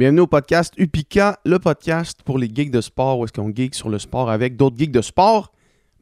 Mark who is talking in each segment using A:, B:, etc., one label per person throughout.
A: Bienvenue au podcast Upika, le podcast pour les geeks de sport, où est-ce qu'on geek sur le sport avec d'autres geeks de sport.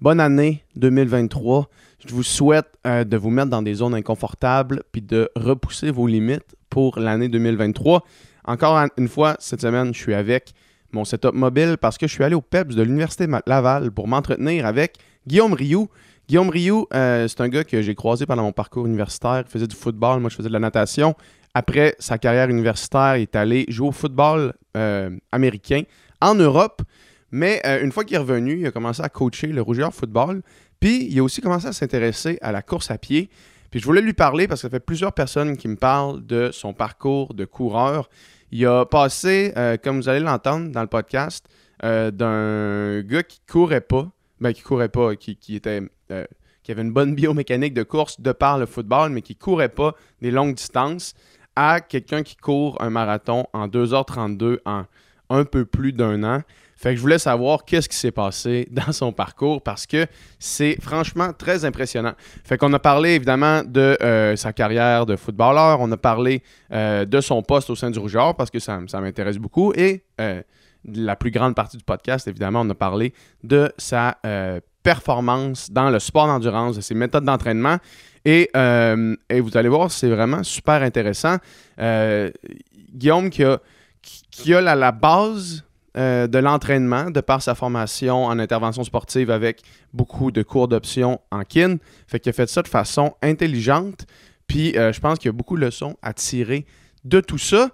A: Bonne année 2023. Je vous souhaite euh, de vous mettre dans des zones inconfortables puis de repousser vos limites pour l'année 2023. Encore une fois, cette semaine, je suis avec mon setup mobile parce que je suis allé au PEPS de l'Université Laval pour m'entretenir avec Guillaume Rioux. Guillaume Rioux, euh, c'est un gars que j'ai croisé pendant mon parcours universitaire. Il faisait du football, moi je faisais de la natation. Après sa carrière universitaire, il est allé jouer au football euh, américain en Europe. Mais euh, une fois qu'il est revenu, il a commencé à coacher le Rougeur Football. Puis il a aussi commencé à s'intéresser à la course à pied. Puis je voulais lui parler parce que ça fait plusieurs personnes qui me parlent de son parcours de coureur. Il a passé, euh, comme vous allez l'entendre dans le podcast, d'un gars qui courait pas, ben qui courait pas, qui, qui était qui avait une bonne biomécanique de course de par le football, mais qui courait pas des longues distances, à quelqu'un qui court un marathon en 2h32 en un peu plus d'un an. Fait que je voulais savoir qu'est-ce qui s'est passé dans son parcours parce que c'est franchement très impressionnant. Fait qu'on a parlé évidemment de euh, sa carrière de footballeur, on a parlé euh, de son poste au sein du Rougeur parce que ça, m'intéresse beaucoup et euh, la plus grande partie du podcast, évidemment, on a parlé de sa performance dans le sport d'endurance, de ses méthodes d'entraînement. Euh, et, vous allez voir, c'est vraiment super intéressant. Euh, Guillaume qui a, qui a la, base euh, de l'entraînement de par sa formation en intervention sportive avec beaucoup de cours d'options en kin. Fait qu'il a fait ça de façon intelligente. Puis je pense qu'il y a beaucoup de leçons à tirer de tout ça.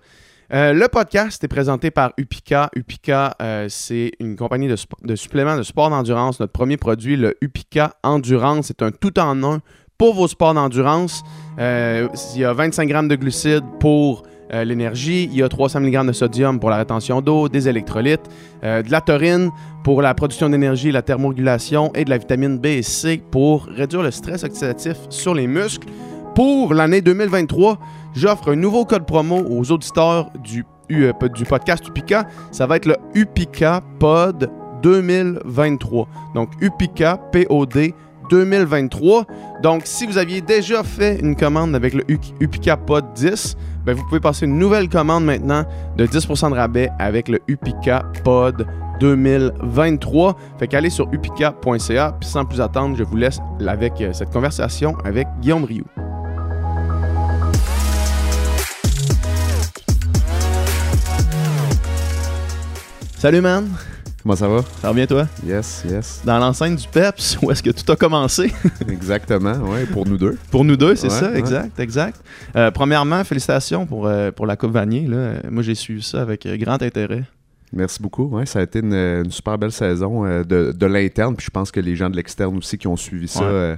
A: le podcast est présenté par Upika. Upika, c'est une compagnie de, de, suppléments de sport d'endurance. Notre premier produit, le Upika Endurance, c'est un tout-en-un pour vos sports d'endurance. Euh, il y a 25 grammes de glucides pour euh, l'énergie, il y a 300 mg de sodium pour la rétention d'eau, des électrolytes, euh, de la taurine pour la production d'énergie, la thermorégulation et de la vitamine B et C pour réduire le stress oxydatif sur les muscles. Pour l'année 2023, j'offre un nouveau code promo aux auditeurs du, du podcast Upica. Ça va être le Upica Pod 2023. Donc Upica POD 2023. Donc, si vous aviez déjà fait une commande avec le Upica Pod 10, ben, vous pouvez passer une nouvelle commande maintenant de 10% de rabais avec le Upica Pod 2023. Fait qu'allez sur upica.ca. Puis sans plus attendre, je vous laisse avec euh, cette conversation avec Guillaume Rioux. Salut man!
B: Comment ça va?
A: Ça va bien, toi?
B: Yes, yes.
A: Dans l'enceinte du PEPS, où est-ce que tout a commencé?
B: Exactement, oui, pour nous deux.
A: Pour nous deux, c'est ça, exact, exact. Euh, premièrement, félicitations pour, euh, pour la Coupe Vanier. Là. Moi, j'ai suivi ça avec euh, grand intérêt.
B: Merci beaucoup. Ouais, ça a été une, super belle saison de, de l'interne, puis je pense que les gens de l'externe aussi qui ont suivi ça.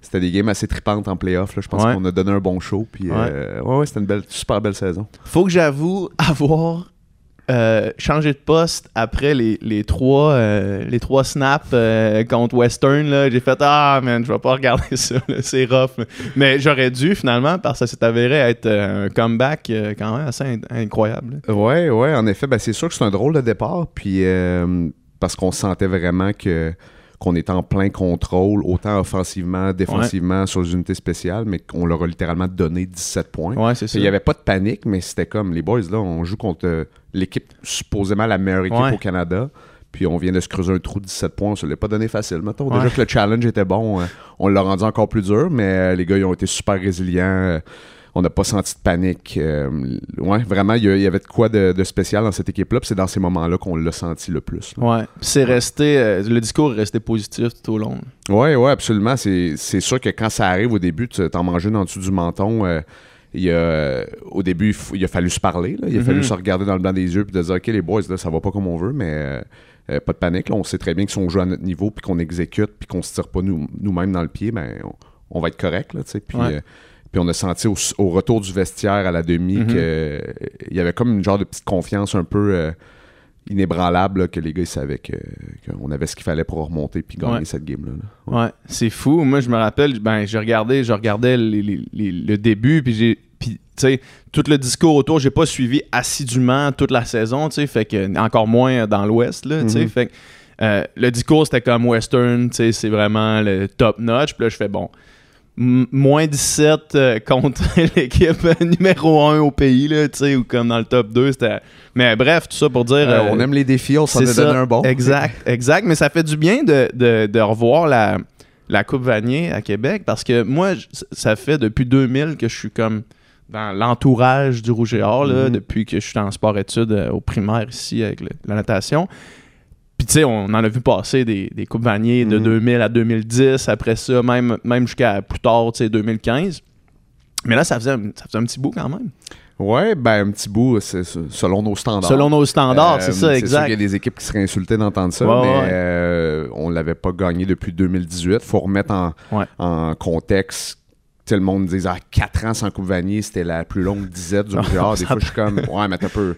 B: c'était des games assez tripantes en playoff. Je pense qu'on a donné un bon show. Puis, ouais, ouais, c'était une belle, super belle saison.
A: Faut que j'avoue avoir euh, changer de poste après les, les trois, euh, les trois snaps euh, contre Western. J'ai fait Ah, man, je vais pas regarder ça. C'est rough. Mais j'aurais dû finalement parce que ça s'est avéré être un comeback quand même assez incroyable.
B: Ouais, ouais, en effet. Ben, c'est sûr que c'est un drôle de départ. Puis parce qu'on sentait vraiment que qu'on est en plein contrôle, autant offensivement, défensivement, sur les unités spéciales, mais qu'on leur a littéralement donné 17 points.
A: Ouais, c'est
B: Il n'y avait pas de panique, mais c'était comme les boys, là, on joue contre l'équipe supposément la meilleure équipe au Canada. Puis on vient de se creuser un trou de 17 points. Ça ne l'a pas donné facile. Mettons. Déjà que le challenge était bon, euh, on l'a rendu encore plus dur, mais euh, les gars, ils ont été super résilients on n'a pas senti de panique. Euh, ouais, vraiment, il y, avait de quoi de, spécial dans cette équipe-là. C'est dans ces moments-là qu'on l'a senti le plus.
A: Ouais. C'est resté, euh, le discours est resté positif tout au long.
B: Ouais, ouais, absolument. C'est sûr que quand ça arrive au début, tu t'en manges en dessous du menton. Euh, il au début, il, a fallu se parler. Il a fallu mm-hmm. se regarder dans le blanc des yeux et de dire OK, les boys, là, ça va pas comme on veut, mais pas de panique. On sait très bien que si on joue à notre niveau puis qu'on exécute puis qu'on se tire pas nous-mêmes dans le pied, ben, on, va être correct. Là, puis, puis on a senti au, retour du vestiaire à la demi mhm. qu'il y avait comme une genre de petite confiance un peu euh, inébranlable que les gars ils savaient qu'on avait ce qu'il fallait pour remonter puis gagner cette game-là.
A: Ouais, c'est fou. Moi, je me rappelle, ben, je regardais, je regardais le début, puis j'ai. Puis, tu sais, tout le discours autour, j'ai pas suivi assidûment toute la saison, tu sais, fait que encore moins dans l'Ouest, là, tu sais, mhm. fait euh, le discours, c'était comme Western, tu sais, c'est vraiment le top notch. Puis là, je fais bon moins 17 euh, contre l'équipe numéro 1 au pays, là, ou comme dans le top 2. C'était... Mais bref, tout ça pour dire.
B: Euh,
A: euh,
B: on aime les défis, on s'en
A: ça.
B: donné un bon.
A: Exact, exact. Mais ça fait du bien de, de- de revoir la, la Coupe Vanier à Québec parce que moi, ça fait depuis 2000 que je suis comme dans l'entourage du Rouge et Or, là,
B: Mhm.
A: depuis que je suis en sport-études euh, au primaire ici avec le- la natation. Puis tu sais, on en a vu passer des, des Coupes Vanier de
B: Mhm.
A: 2000 à 2010, après ça, même, même jusqu'à plus tard, tu sais, 2015. Mais là, ça faisait, un- ça faisait un petit bout quand même.
B: Ouais, ben un petit bout, c'est selon nos standards.
A: Selon nos standards,
B: Euh,
A: c'est ça,
B: sûr
A: exact.
B: qu'il y a des équipes qui seraient insultées d'entendre ça,
A: Ouais,
B: mais
A: ouais.
B: euh, on l'avait pas gagné depuis 2018. faut remettre en,
A: Ouais.
B: en contexte. Tu sais, le monde disait ah, 4 ans sans Coupe Vanier, c'était la plus longue disette du genre. Des
A: Ça
B: fois, je suis comme Ouais, mais t'as peu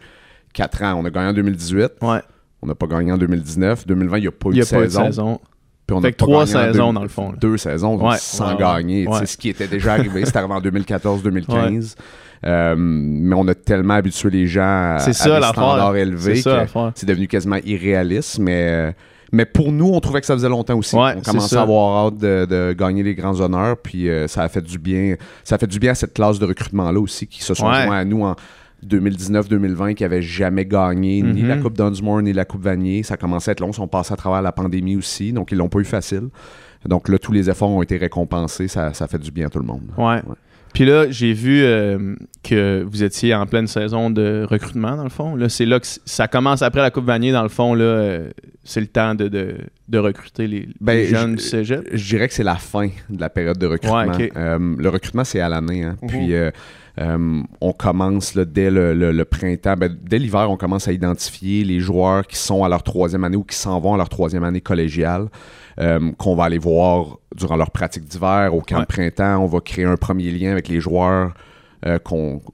B: 4 ans. On a gagné en 2018,
A: Ouais,
B: on n'a pas gagné en 2019. 2020, il n'y a pas eu de
A: a pas eu de
B: saison. Puis on
A: Fait
B: a
A: trois saisons,
B: deux-
A: dans le fond, là.
B: Deux saisons
A: Ouais,
B: sans
A: ouais,
B: gagner.
A: ouais.
B: Ce qui était déjà arrivé, c'était arrivé en 2014-2015. Euh, mais on a tellement habitué les gens à, à
A: ça,
B: des standards élevés que c'est devenu quasiment irréaliste. Mais, euh, mais pour nous, on trouvait que ça faisait longtemps aussi. On commençait
A: ça.
B: à avoir hâte de, de gagner les grands honneurs. Puis euh, ça a fait du bien. Ça a fait du bien à cette classe de recrutement-là aussi qui se sont joints à nous en 2019-2020 qui n'avaient jamais gagné ni
A: Mhm.
B: la Coupe Dunsmore ni la Coupe Vanier. Ça commençait à être long. Ils sont passés à travers la pandémie aussi. Donc, ils l'ont pas eu facile. Donc là, tous les efforts ont été récompensés. Ça, ça fait du bien à tout le monde.
A: Ouais. Puis là, j'ai vu euh, que vous étiez en pleine saison de recrutement, dans le fond. Là, c'est là que ça commence après la Coupe Vanier, dans le fond. Là, euh, c'est le temps de, de, de recruter les,
B: Ben,
A: les jeunes
B: je-
A: du cégep.
B: Je dirais que c'est la fin de la période de recrutement.
A: Ouais.
B: Euh, le recrutement, c'est à l'année. hein.
A: Mhm.
B: Puis euh, on commence là, dès le, le- le printemps, ben, dès l'hiver, on commence à identifier les joueurs qui sont à leur troisième année ou qui s'en vont à leur troisième année collégiale, euh, qu'on va aller voir durant leur pratique d'hiver, au camp
A: Ouais.
B: de printemps. On va créer un premier lien avec les joueurs. euh,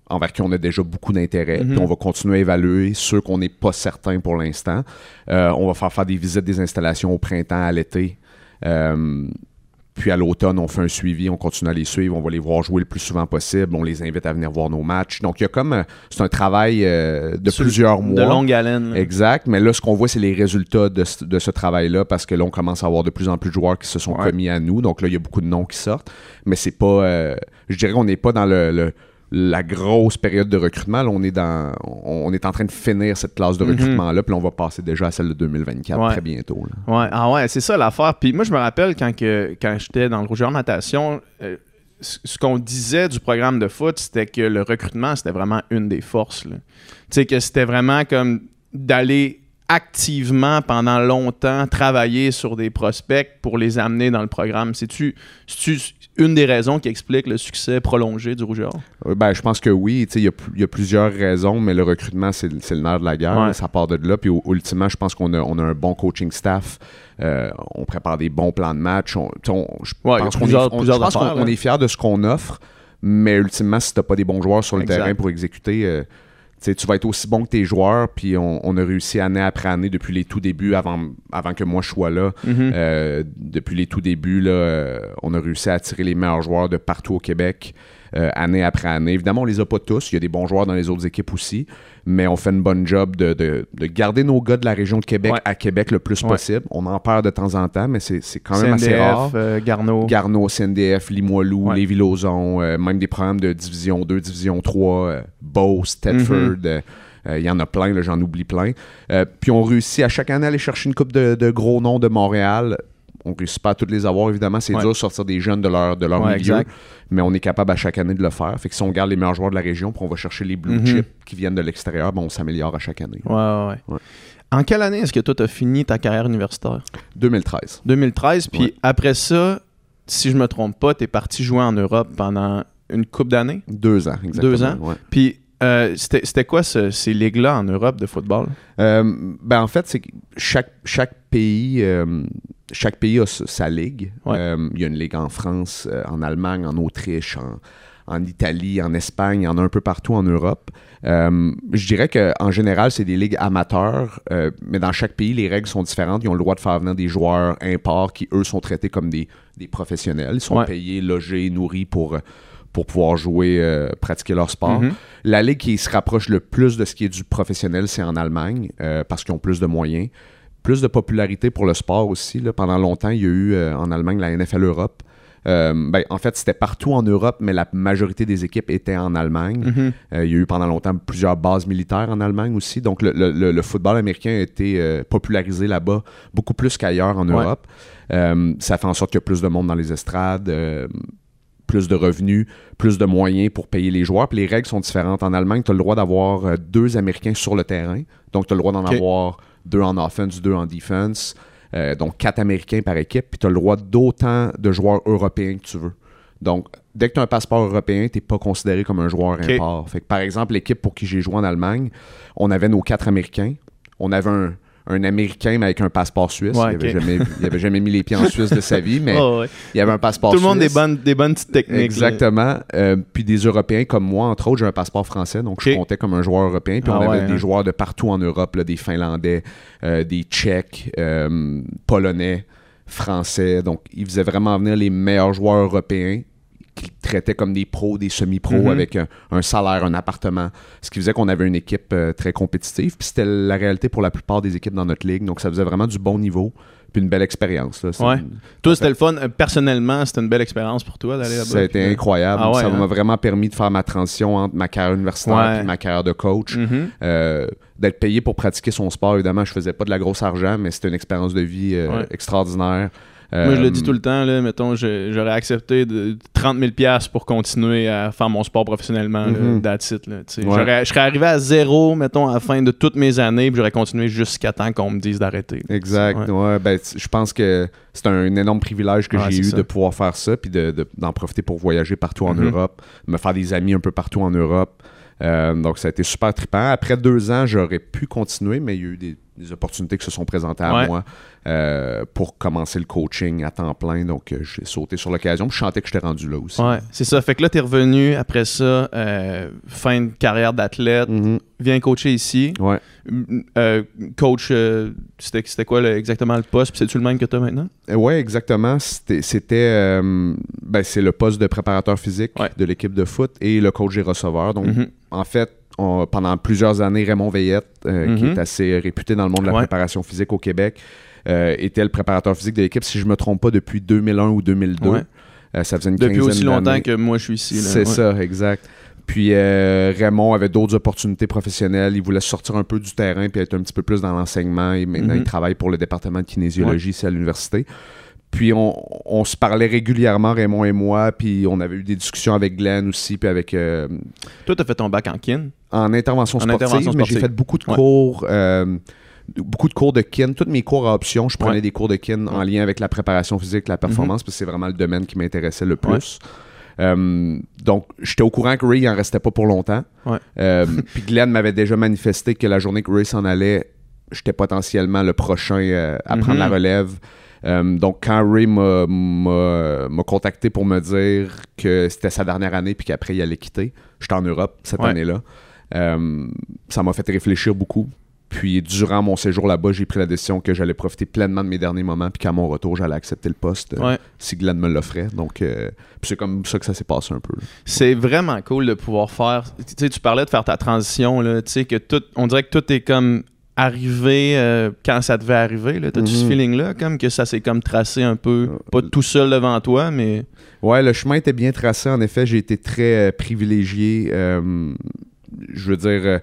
B: envers qui on a déjà beaucoup d'intérêt.
A: Mhm.
B: Puis on va continuer à évaluer ceux qu'on n'est pas certain pour l'instant. On va faire faire des visites des installations au printemps, à l'été. Puis à l'automne, on fait un suivi, on continue à les suivre, on va les voir jouer le plus souvent possible, on les invite à venir voir nos matchs. Donc il y a comme euh, c'est un travail euh, de
A: Sur-
B: plusieurs mois.
A: De longue haleine. là.
B: Exact, mais là, ce qu'on voit, c'est les résultats de, ce- de ce travail-là parce que là, on commence à avoir de plus en plus de joueurs qui se sont
A: Ouais.
B: commis à nous. Donc là, il y a beaucoup de noms qui sortent, mais c'est pas. euh, je dirais qu'on n'est pas dans le, le- la grosse période de recrutement. Là, on est dans, on, on est en train de finir cette classe de
A: Mhm.
B: recrutement-là, puis on va passer déjà à celle de 2024
A: Ouais.
B: très bientôt. là.
A: Ouais, ah ouais, c'est ça l'affaire. Puis moi, je me rappelle quand, que, quand j'étais dans le Rougeur Natation, euh, ce qu'on disait du programme de foot, c'était que le recrutement, c'était vraiment une des forces. Tu sais, que c'était vraiment comme d'aller activement pendant longtemps travailler sur des prospects pour les amener dans le programme. C'est-tu une des raisons qui explique le succès prolongé du Rougeur?
B: Euh, Ben, je pense que oui. Il y, a y plusieurs raisons, mais le recrutement, c'est le nerf de la guerre.
A: Ouais.
B: Ça part de là. Puis ultimement, je pense qu'on a, on a un bon coaching staff. Euh, on prépare des bons plans de match. On, je
A: Ouais,
B: pense qu'on est,
A: là.
B: est fier de ce qu'on offre, mais ultimement, si tu n'as pas des bons joueurs sur le
A: Exact.
B: terrain pour exécuter, euh, tu vas être aussi bon que tes joueurs. Puis on, on a réussi année après année depuis les tout débuts, avant, avant que moi je sois là.
A: Mhm.
B: Euh, depuis les tout débuts, là, euh, on a réussi à attirer les meilleurs joueurs de partout au Québec, euh, année après année. Évidemment, on les a pas tous. Il y a des bons joueurs dans les autres équipes aussi, mais on fait une bonne job de, de- de garder nos gars de la région de Québec
A: Ouais.
B: à Québec le plus
A: Ouais.
B: possible. On en perd de temps en temps, mais c'est c'est quand même assez rare.
A: euh, Garneau.
B: Garneau, CNDF, Limoilou,
A: Ouais.
B: Lévis-Lauzon, euh, même des programmes de Division 2, Division 3, euh, Beauce, Tedford.
A: Mhm.
B: euh, euh, Il y en a plein, là, j'en oublie plein. Euh, puis on réussit à chaque année à aller chercher une coupe de, de gros noms de Montréal. On réussit pas à toutes les avoir, évidemment. C'est
A: Ouais.
B: dur de sortir des jeunes de leur, de leur
A: Ouais,
B: milieu.
A: exact.
B: Mais on est capable à chaque année de le faire. Fait que si on garde les meilleurs joueurs de la région, puis on va chercher les blue
A: Mhm.
B: chips qui viennent de l'extérieur, ben, on s'améliore à chaque année.
A: Ouais, ouais. En quelle année est-ce que toi, tu as fini ta carrière universitaire?
B: 2013.
A: 2013. Puis
B: Ouais.
A: après ça, si je me trompe pas, tu es parti jouer en Europe pendant une coupe d'années?
B: Deux ans, exactement.
A: Deux ans? Puis euh, c'était quoi ce- ces ligues-là en Europe de football?
B: Euh, ben en fait, c'est que chaque, chaque pays, euh, chaque pays a sa ligue.
A: Ouais.
B: Il y a une ligue en France, en Allemagne, en Autriche, en, en Italie, en Espagne, il y en a un peu partout en Europe. Euh, je dirais qu'en général, c'est des ligues amateurs, euh, mais dans chaque pays, les règles sont différentes. Ils ont le droit de faire venir des joueurs imports qui, eux, sont traités comme des, des professionnels. Ils sont
A: Ouais.
B: payés, logés, nourris pour, pour pouvoir jouer, euh, pratiquer leur sport.
A: Mhm.
B: La ligue qui se rapproche le plus de ce qui est du professionnel, c'est en Allemagne, euh, parce qu'ils ont plus de moyens. Plus de popularité pour le sport aussi. là. Pendant longtemps, il y a eu euh, en Allemagne la NFL Europe, ben, en fait, c'était partout en Europe, mais la majorité des équipes étaient en Allemagne.
A: Mhm.
B: Il y a eu pendant longtemps plusieurs bases militaires en Allemagne aussi. Donc, le, le- le- le football américain a été popularisé là-bas beaucoup plus qu'ailleurs en. Europe. Ça fait en sorte qu'il y a plus de monde dans les estrades, plus de revenus, plus de moyens pour payer les joueurs. Puis les règles sont différentes. En Allemagne, tu as le droit d'avoir euh, deux Américains sur le terrain. Donc, tu as le droit d'en avoir deux en offense, deux en defense. Euh, donc, quatre Américains par équipe. Puis tu as le droit d'autant de joueurs européens que tu veux. Donc, dès que tu as un passeport européen, tu n'es pas considéré comme un joueur
A: Ok.
B: import. Fait que, par exemple, l'équipe pour qui j'ai joué en Allemagne, on avait nos quatre Américains. On avait un, un Américain, mais avec un passeport suisse.
A: Ouais,
B: il n'avait jamais, il jamais mis les pieds en Suisse de sa vie, mais
A: Oh, ouais.
B: il avait un passeport
A: Tout le monde des
B: suisse.
A: bonnes, des bonnes petites techniques.
B: Exactement. Euh, puis des Européens comme moi, entre autres, j'ai un passeport français, donc je comptais comme un joueur européen. Puis
A: Ah
B: on avait
A: ouais,
B: des
A: hein.
B: joueurs de partout en Europe, là, des Finlandais, euh, des Tchèques, euh, Polonais, Français. Donc ils faisaient vraiment venir les meilleurs joueurs européens qu'ils traitaient comme des pros, des semi-pros
A: Mhm.
B: avec un, un salaire, un appartement. Ce qui faisait qu'on avait une équipe euh, très compétitive. Puis c'était la réalité pour la plupart des équipes dans notre ligue. Donc ça faisait vraiment du bon niveau. Puis une belle expérience. là.
A: Ouais.
B: une-
A: Toi, c'était le fun. Euh, Personnellement, c'était une belle expérience pour toi d'aller là-bas.
B: ça a été
A: puis,
B: incroyable.
A: Ah ouais,
B: ça
A: hein?
B: m'a vraiment permis de faire ma transition entre ma carrière universitaire
A: Ouais.
B: et ma carrière de coach.
A: mhm.
B: Euh, D'être payé pour pratiquer son sport, évidemment, je faisais pas de la grosse argent, mais c'était une expérience de vie euh, extraordinaire.
A: Moi, je le
B: Euh,
A: dis tout le temps, là, mettons, j'aurais accepté de 30 000 piastres pour continuer à faire mon sport professionnellement, là,
B: Mhm.
A: that's it, là.
B: Ouais.
A: J'aurais- Je serais arrivé à zéro, mettons, à la fin de toutes mes années, puis j'aurais continué jusqu'à temps qu'on me dise d'arrêter.
B: Exact.
A: Ouais.
B: Ouais, ben, je pense que c'est un énorme privilège que j'ai eu
A: ça.
B: de pouvoir faire ça, puis de- de- d'en profiter pour voyager partout en
A: Mhm.
B: Europe, me faire des amis un peu partout en Europe. Euh, donc, ça a été super trippant. Après deux ans, j'aurais pu continuer, mais il y a eu des, des opportunités qui se sont présentées à
A: Ouais.
B: moi euh, pour commencer le coaching à temps plein. Donc, euh, j'ai sauté sur l'occasion. Je sentais que j'étais rendu là aussi.
A: Ouais, c'est ça. Fait que là, t'es revenu après ça, euh, fin de carrière d'athlète,
B: Mhm.
A: viens coacher ici.
B: Ouais.
A: Coach, c'était quoi le- exactement le poste? Puis c'est-tu le même que t'as maintenant?
B: Oui, exactement. C'était, ben, c'est le poste de préparateur physique
A: Ouais.
B: de l'équipe de foot et le coach des receveurs. Donc,
A: Mhm.
B: en fait, on- pendant plusieurs années, Raymond Veillette, euh, qui
A: Mhm.
B: est assez réputé dans le monde de la
A: Ouais.
B: préparation physique au Québec, euh, était le préparateur physique de l'équipe, si je ne me trompe pas, depuis 2001 ou 2002.
A: Ouais.
B: Euh, ça faisait une
A: Depuis aussi longtemps que moi, je suis ici.
B: C'est
A: Ouais.
B: ça, exact. Puis Raymond avait d'autres opportunités professionnelles. Il voulait sortir un peu du terrain puis être un petit peu plus dans l'enseignement. Et maintenant,
A: Mhm.
B: il travaille pour le département de kinésiologie ici à l'université. Puis on, on se parlait régulièrement, Raymond et moi. Puis on avait eu des discussions avec Glenn aussi, puis avec euh,
A: Toi, t'as fait ton bac en kin?
B: en intervention
A: En
B: sportive. mais j'ai fait beaucoup de
A: Ouais.
B: cours. euh, beaucoup de cours de kin, tous mes cours à option, je prenais
A: Ouais.
B: des cours de kin en lien avec la préparation physique, la performance, parce que c'est vraiment le domaine qui m'intéressait le plus. Euh, donc, j'étais au courant que Ray il en restait pas pour longtemps. Euh, Puis Glenn m'avait déjà manifesté que la journée que Ray s'en allait, j'étais potentiellement le prochain à prendre
A: Mhm.
B: la relève. Euh, donc, quand Ray m'a- contacté pour me dire que c'était sa dernière année puis qu'après il allait quitter, j'étais en Europe cette
A: Ouais.
B: année-là. Euh, ça m'a fait réfléchir beaucoup. Puis, durant mon séjour là-bas, j'ai pris la décision que j'allais profiter pleinement de mes derniers moments puis qu'à mon retour, j'allais accepter le poste euh,
A: Ouais.
B: si Glenn me l'offrait. Donc, euh, c'est comme ça que ça s'est passé un peu.
A: C'est vraiment cool de pouvoir faire. Tu sais, tu parlais de faire ta transition, là. Tu sais, que tout. On dirait que tout est comme arrivé euh, quand ça devait arriver. T'as-tu ce
B: Mhm.
A: feeling-là, comme que ça s'est comme tracé un peu, pas tout seul devant toi, mais.
B: Ouais, le chemin était bien tracé. En effet, j'ai été très euh, privilégié. Euh, je veux dire, euh,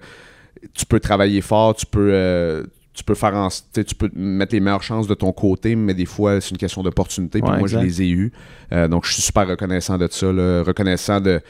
B: tu peux travailler fort, tu peux, euh, tu peux faire en, tu peux mettre les meilleures chances de ton côté, mais des fois, c'est une question d'opportunité.
A: Ouais,
B: moi,
A: exact.
B: je les ai eues. Euh, donc, je suis super reconnaissant de ça. là. reconnaissant de.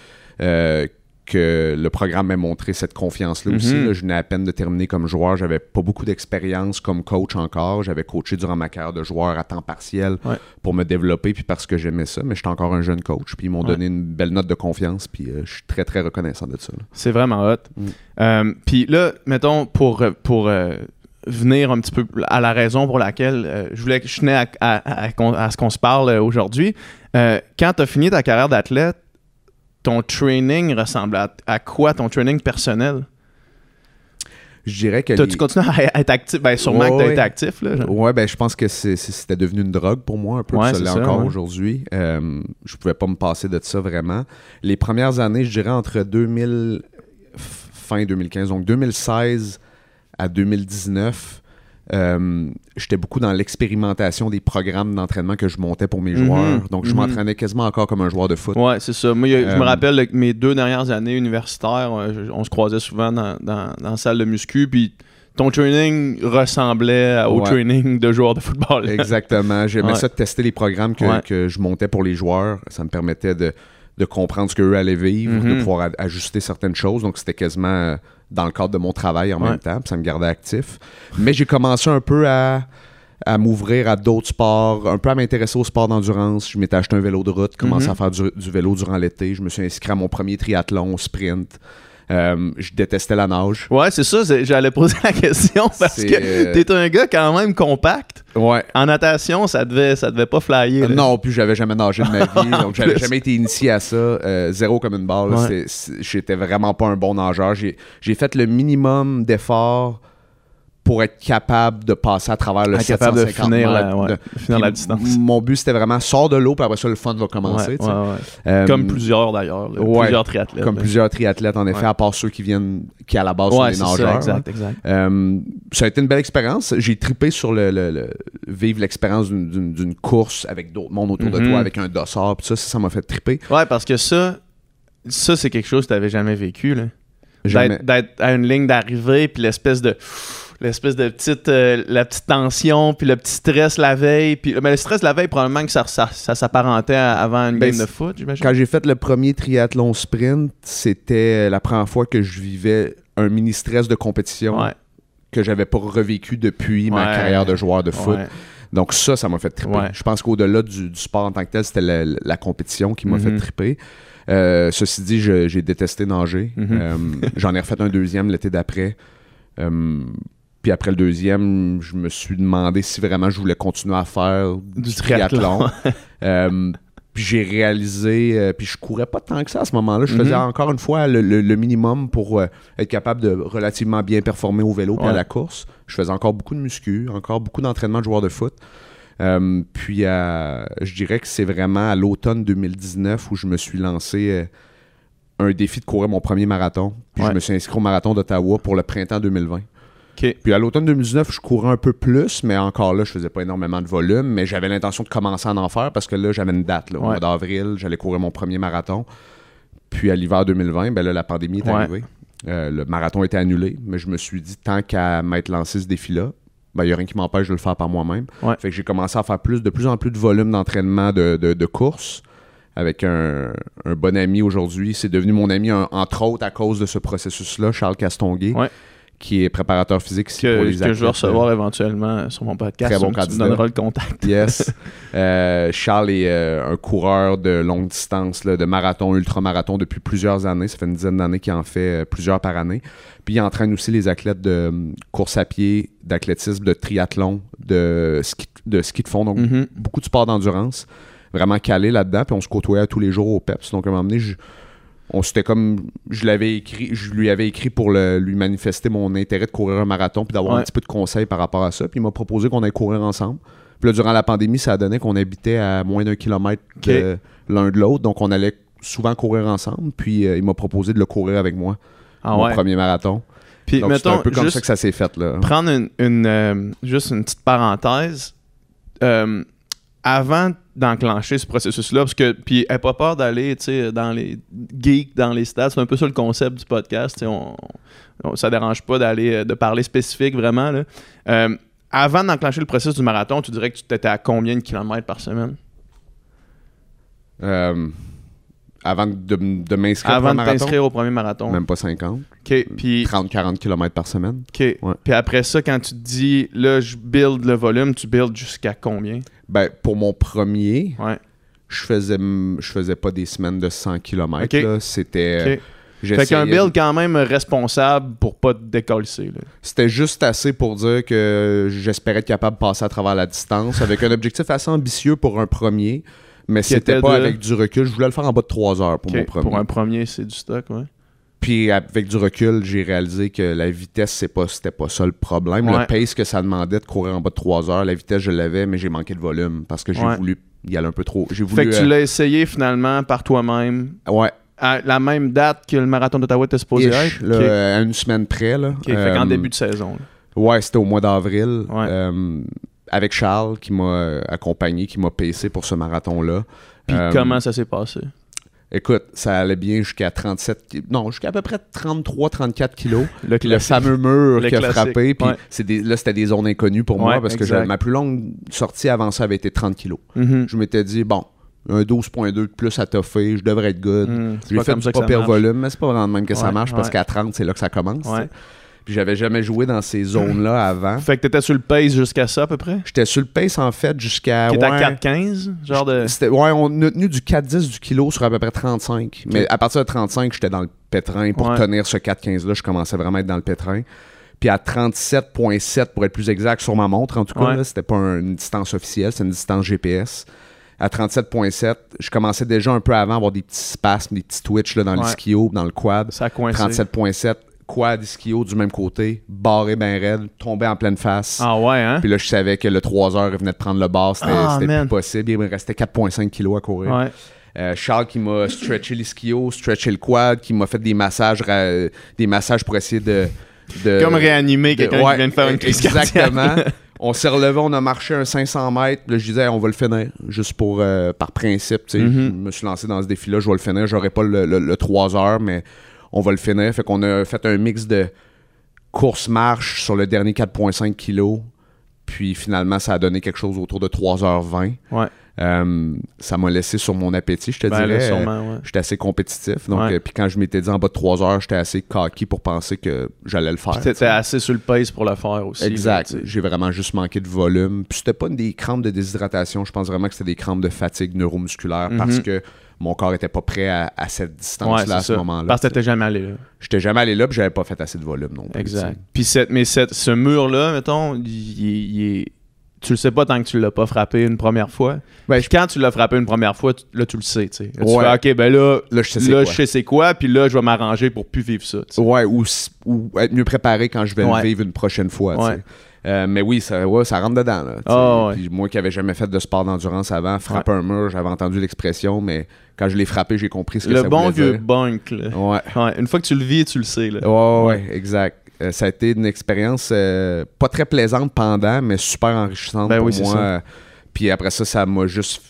B: Que le programme m'ait montré cette confiance-là aussi.
A: Mhm.
B: là. Je venais à peine de terminer comme joueur. J'avais pas beaucoup d'expérience comme coach encore. J'avais coaché durant ma carrière de joueur à temps partiel
A: Ouais.
B: pour me développer puis parce que j'aimais ça. Mais j'étais encore un jeune coach. Puis ils m'ont
A: Ouais.
B: donné une belle note de confiance. Puis euh, je suis très, très reconnaissant de ça.
A: C'est vraiment hot.
B: Mm.
A: Euh, Puis là, mettons, pour, pour euh, venir un petit peu à la raison pour laquelle je voulais que je tenais à, à- à- ce qu'on se parle aujourd'hui, quand tu as fini ta carrière d'athlète, ton training ressemble à, à quoi ton training personnel?
B: Je dirais que.
A: T'as-tu
B: les-
A: continué à être actif? Ben, sûrement que tu
B: Ouais.
A: été actif. Là, genre.
B: Ouais, ben je pense que c'était devenu une drogue pour moi un peu,
A: Ouais,
B: ça l'est encore
A: ouais.
B: aujourd'hui. Euh, je pouvais pas me passer de ça vraiment. Les premières années, je dirais entre 2000 f- fin 2015, donc 2016 à 2019, Euh, J'étais beaucoup dans l'expérimentation des programmes d'entraînement que je montais pour mes
A: Mhm.
B: joueurs. Donc, je
A: Mhm.
B: m'entraînais quasiment encore comme un joueur de foot.
A: Ouais, c'est ça. Moi, je
B: Euh,
A: me rappelle là, que mes deux dernières années universitaires, euh, on se croisait souvent dans, dans, dans la salle de muscu, puis ton training ressemblait au
B: Ouais.
A: training de joueur de football.
B: Exactement. J'aimais
A: Ouais.
B: ça de tester les programmes que,
A: Ouais.
B: que je montais pour les joueurs. Ça me permettait de, de comprendre ce qu'eux allaient vivre,
A: Mhm.
B: de pouvoir ajuster certaines choses. Donc, c'était quasiment euh, dans le cadre de mon travail en
A: Ouais.
B: même temps. puis Ça me gardait actif. Mais j'ai commencé un peu à, à m'ouvrir à d'autres sports, un peu à m'intéresser au sport d'endurance. Je m'étais acheté un vélo de route, commencé
A: Mhm.
B: à faire du, du vélo durant l'été. Je me suis inscrit à mon premier triathlon, sprint. Euh, je détestais la nage.
A: Ouais, c'est ça. J'allais poser la question parce que
B: euh,
A: t'es un gars quand même compact.
B: Ouais.
A: En natation, ça devait, ça devait pas flyer. là.
B: Non, puis j'avais jamais nagé de ma vie, donc j'avais jamais été initié à ça. Euh, zéro comme une balle.
A: Ouais.
B: J'étais vraiment pas un bon nageur. J'ai fait le minimum d'efforts pour être capable de passer à travers le
A: Être capable de
B: 750
A: finir la, ouais,
B: De-
A: finir la distance.
B: Mon but, c'était vraiment sors de l'eau, puis après ça, le fun va commencer.
A: Ouais,
B: tu
A: ouais.
B: Euh,
A: Comme plusieurs d'ailleurs. plusieurs triathlètes.
B: comme
A: là.
B: plusieurs triathlètes, en effet, à part ceux qui viennent, qui à la base sont des nageurs.
A: ça, exact, exact.
B: Euh, ça a été une belle expérience. J'ai tripé sur le, le- le- vivre l'expérience d'une- course avec d'autres mondes autour de toi, avec un dossard, puis ça, ça m'a fait triper.
A: Ouais, parce que ça, ça c'est quelque chose que jamais vécu. là.
B: Jamais.
A: D'être d'être à une ligne d'arrivée, puis l'espèce de l'espèce de petite euh, la petite tension puis le petit stress la veille puis mais le stress la veille probablement que ça, ça, ça s'apparentait à- avant une
B: Ben,
A: game de foot j'imagine
B: Quand j'ai fait le premier triathlon sprint, c'était la première fois que je vivais un mini stress de compétition
A: ouais,
B: que j'avais pas revécu depuis ma carrière de joueur de foot.
A: ouais.
B: Donc ça, ça m'a fait triper. Je pense qu'au-delà du, du sport en tant que tel, c'était la, la compétition qui m'a
A: Mhm.
B: fait triper. Euh, ceci dit, j'ai détesté nager.
A: Mhm.
B: Euh, J'en ai refait un deuxième l'été d'après. Euh, puis après le deuxième, je me suis demandé si vraiment je voulais continuer à faire du,
A: Du
B: triathlon. Euh, puis j'ai réalisé, euh, puis je courais pas tant que ça à ce moment-là. Je
A: Mhm.
B: faisais encore une fois le, le- le minimum pour euh, être capable de relativement bien performer au vélo puis à la course. Je faisais encore beaucoup de muscu, encore beaucoup d'entraînement de joueur de foot. Euh, puis je dirais que c'est vraiment à l'automne 2019 où je me suis lancé un défi de courir mon premier marathon. Puis
A: Ouais.
B: je me suis inscrit au marathon d'Ottawa pour le printemps 2020. Puis à l'automne 2019, je courais un peu plus, mais encore là, je faisais pas énormément de volume, mais j'avais l'intention de commencer à en faire parce que là, j'avais une date. Là, au
A: Ouais.
B: mois d'avril, j'allais courir mon premier marathon. Puis à l'hiver 2020, ben là, la pandémie est
A: Ouais.
B: arrivée. Euh, le marathon était annulé, mais je me suis dit, tant qu'à m'être lancé ce défi-là, ben, il n'y a rien qui m'empêche de le faire par moi-même.
A: Ouais.
B: Fait que j'ai commencé à faire plus, de plus en plus de volume d'entraînement de, de, de course avec un, un bon ami aujourd'hui. C'est devenu mon ami, un- entre autres, à cause de ce processus-là, Charles Castonguay. Qui est préparateur physique ici pour les
A: que je vais recevoir éventuellement sur mon podcast
B: Très bon
A: tu me donneras le contact
B: Yes. Euh, Charles est euh, un coureur de longue distance, là, de marathon, ultramarathon depuis plusieurs années. Ça fait une dizaine d'années qu'il en fait euh, plusieurs par année. Puis il entraîne aussi les athlètes de euh, course à pied, d'athlétisme, de triathlon, de ski de, ski de fond. Donc
A: Mhm.
B: beaucoup de sport d'endurance. Vraiment calé là-dedans. Puis on se côtoyait tous les jours au PEPS. Donc à un moment donné, je- on s'était comme je l'avais écrit je lui avais écrit pour le- lui manifester mon intérêt de courir un marathon puis d'avoir
A: Ouais.
B: un petit peu de conseils par rapport à ça. Puis il m'a proposé qu'on aille courir ensemble. Puis là durant la pandémie ça a donné qu'on habitait à moins d'un kilomètre l'un de l'autre. Donc on allait souvent courir ensemble. Puis euh, il m'a proposé de le courir avec moi
A: ah
B: mon
A: ouais.
B: premier marathon.
A: Puis
B: donc c'est
A: mettons
B: un peu comme ça que ça s'est fait là.
A: prendre une, une, euh, juste une petite parenthèse euh, avant d'enclencher ce processus-là, parce que, puis, n'aie pas peur d'aller, dans les geeks, dans les stats, c'est un peu ça le concept du podcast, on, on- ça dérange pas d'aller, euh, de parler spécifique, vraiment, là. Euh, avant d'enclencher le processus du marathon, tu dirais que tu étais à combien de kilomètres par semaine?
B: Euh, avant de, de m'inscrire
A: Avant
B: un
A: de t'inscrire au premier marathon.
B: même pas 50
A: OK, puis...
B: 30-40 km par semaine
A: OK.
B: Ouais.
A: Puis après ça, quand tu te dis, là, je build le volume, tu build jusqu'à combien?
B: ben pour mon premier
A: Ouais.
B: je faisais je faisais pas des semaines de 100 km c'était
A: OK. Fait qu'un build quand même responsable pour pas te décoller.
B: C'était juste assez pour dire que j'espérais être capable de passer à travers la distance avec un objectif assez ambitieux pour un premier mais c'était pas
A: de-
B: avec du recul je voulais le faire en bas de 3 heures pour mon premier
A: Pour un premier, c'est du stock, ouais.
B: puis avec du recul j'ai réalisé que la vitesse c'est pas c'était pas ça le problème
A: Ouais.
B: le pace que ça demandait de courir en bas de 3 heures la vitesse je l'avais mais j'ai manqué de volume parce que j'ai
A: Ouais.
B: voulu y aller un peu trop j'ai voulu
A: Fait que tu
B: euh,
A: l'as essayé finalement par toi-même
B: ouais
A: à la même date que le marathon d'Ottawa était supposé
B: ish,
A: être?
B: là, à une semaine près là
A: Ok, fait qu'en
B: Euh,
A: début de saison. là.
B: Ouais, c'était au mois d'avril.
A: Ouais.
B: euh, avec Charles qui m'a euh, accompagné, qui m'a pacé pour ce marathon-là.
A: Puis
B: Euh,
A: comment ça s'est passé?
B: Écoute, ça allait bien jusqu'à 37, ki- non, jusqu'à à peu près 33-34 kilos.
A: Le
B: Puis le fameux mur
A: Le
B: qui a
A: classique,
B: frappé, puis
A: ouais.
B: c'est des- là, c'était des zones inconnues pour moi parce que
A: exact.
B: ma plus longue sortie avant ça avait été 30 kilos.
A: Mhm.
B: Je m'étais dit, bon, un 12.2 de plus à toffer, je devrais être good.
A: Mm,
B: J'ai fait
A: comme
B: du
A: ça que marche.
B: volume, mais c'est pas vraiment même que ça marche parce qu'à 30, c'est là que ça commence. Puis j'avais jamais joué dans ces zones-là avant.
A: Fait que t'étais sur le pace jusqu'à ça à peu près?
B: J'étais sur le pace en fait jusqu'à.
A: Qui
B: ouais,
A: à 4,15? Genre de.
B: C'était- ouais, on a tenu du 4-10 du kilo sur à peu près 35. Mais à partir de 35, j'étais dans le pétrin. Pour
A: Ouais.
B: tenir ce 4-15-là, je commençais vraiment à être dans le pétrin. Puis à 37,7 pour être plus exact sur ma montre, en tout cas,
A: Ouais.
B: là, c'était pas un- une distance officielle, c'est une distance GPS. À 37,7, je commençais déjà un peu avant à avoir des petits spasmes, des petits twitches là, dans
A: Ouais.
B: l'ischio, dans le quad.
A: Ça a coincé.
B: 37,7, quad ischio du même côté, barré bien raide, tombé en pleine face.
A: Ah ouais, hein?
B: Puis là, je savais que le 3 heures venait de prendre le bar. C'était
A: Ah,
B: plus possible. Il me restait 4,5 kilos à courir.
A: Ouais.
B: Euh, Charles qui m'a stretché l'ischio, stretché le quad, qui m'a fait des massages, des massages pour essayer de. de-
A: Comme réanimer quelqu'un
B: ouais,
A: qui vient de faire une crise
B: Exactement. on s'est relevé, on a marché un 500 mètres. Là, je disais, on va le finir. Juste pour, euh, par principe.
A: Mhm.
B: Je me suis lancé dans ce défi-là. Je vais le finir. J'aurai pas le, le- le 3 heures, mais on va le finir. Fait qu'on a fait un mix de course-marche sur le dernier 4,5 kilos. Puis finalement, ça a donné quelque chose autour de 3h20.
A: Ouais.
B: Euh, ça m'a laissé sur mon appétit, je te
A: Ben
B: dirais.
A: Ouais.
B: J'étais assez compétitif. Donc,
A: Ouais.
B: euh, puis quand je m'étais dit en bas de 3 heures, j'étais assez cocky pour penser que j'allais le faire.
A: T'étais assez sur le pace pour le faire aussi.
B: Exact. J'ai vraiment juste manqué de volume. Puis c'était pas des crampes de déshydratation. Je pense vraiment que c'était des crampes de fatigue neuromusculaire parce
A: Mhm.
B: que mon corps était pas prêt à, à cette distance-là à ce moment-là.
A: Parce que t'étais jamais allé là.
B: J'étais jamais allé là, puis j'avais pas fait assez de volume non plus.
A: Exact. Puis cette, mais cette, ce mur-là, mettons, il, est. Tu le sais pas tant que tu l'as pas frappé une première fois.
B: Ben,
A: quand tu l'as frappé une première fois, tu- là, tu le sais, tu sais. Là, tu
B: Ouais.
A: fais, OK, ben là,
B: Là, je sais c'est quoi.
A: puis là, je vais m'arranger pour plus vivre ça. tu sais.
B: Ouais, ou, être mieux préparé quand je vais
A: Ouais.
B: le vivre une prochaine fois. tu
A: Ouais.
B: sais. Euh, mais oui, ça, ouais, ça rentre dedans. Là.
A: Ah, ouais.
B: Puis moi qui avais jamais fait de sport d'endurance avant, frapper un mur, j'avais entendu l'expression, mais quand je l'ai frappé, j'ai compris ce que
A: Le
B: ça
A: bon
B: voulait
A: vieux
B: dire.
A: bunk, là.
B: Ouais.
A: Ouais, une fois que tu le vis, tu le sais, là.
B: Ouais, exact. Euh, ça a été une expérience euh, pas très plaisante pendant, mais super enrichissante
A: Ben
B: pour
A: oui,
B: moi. Puis après ça, ça m'a juste.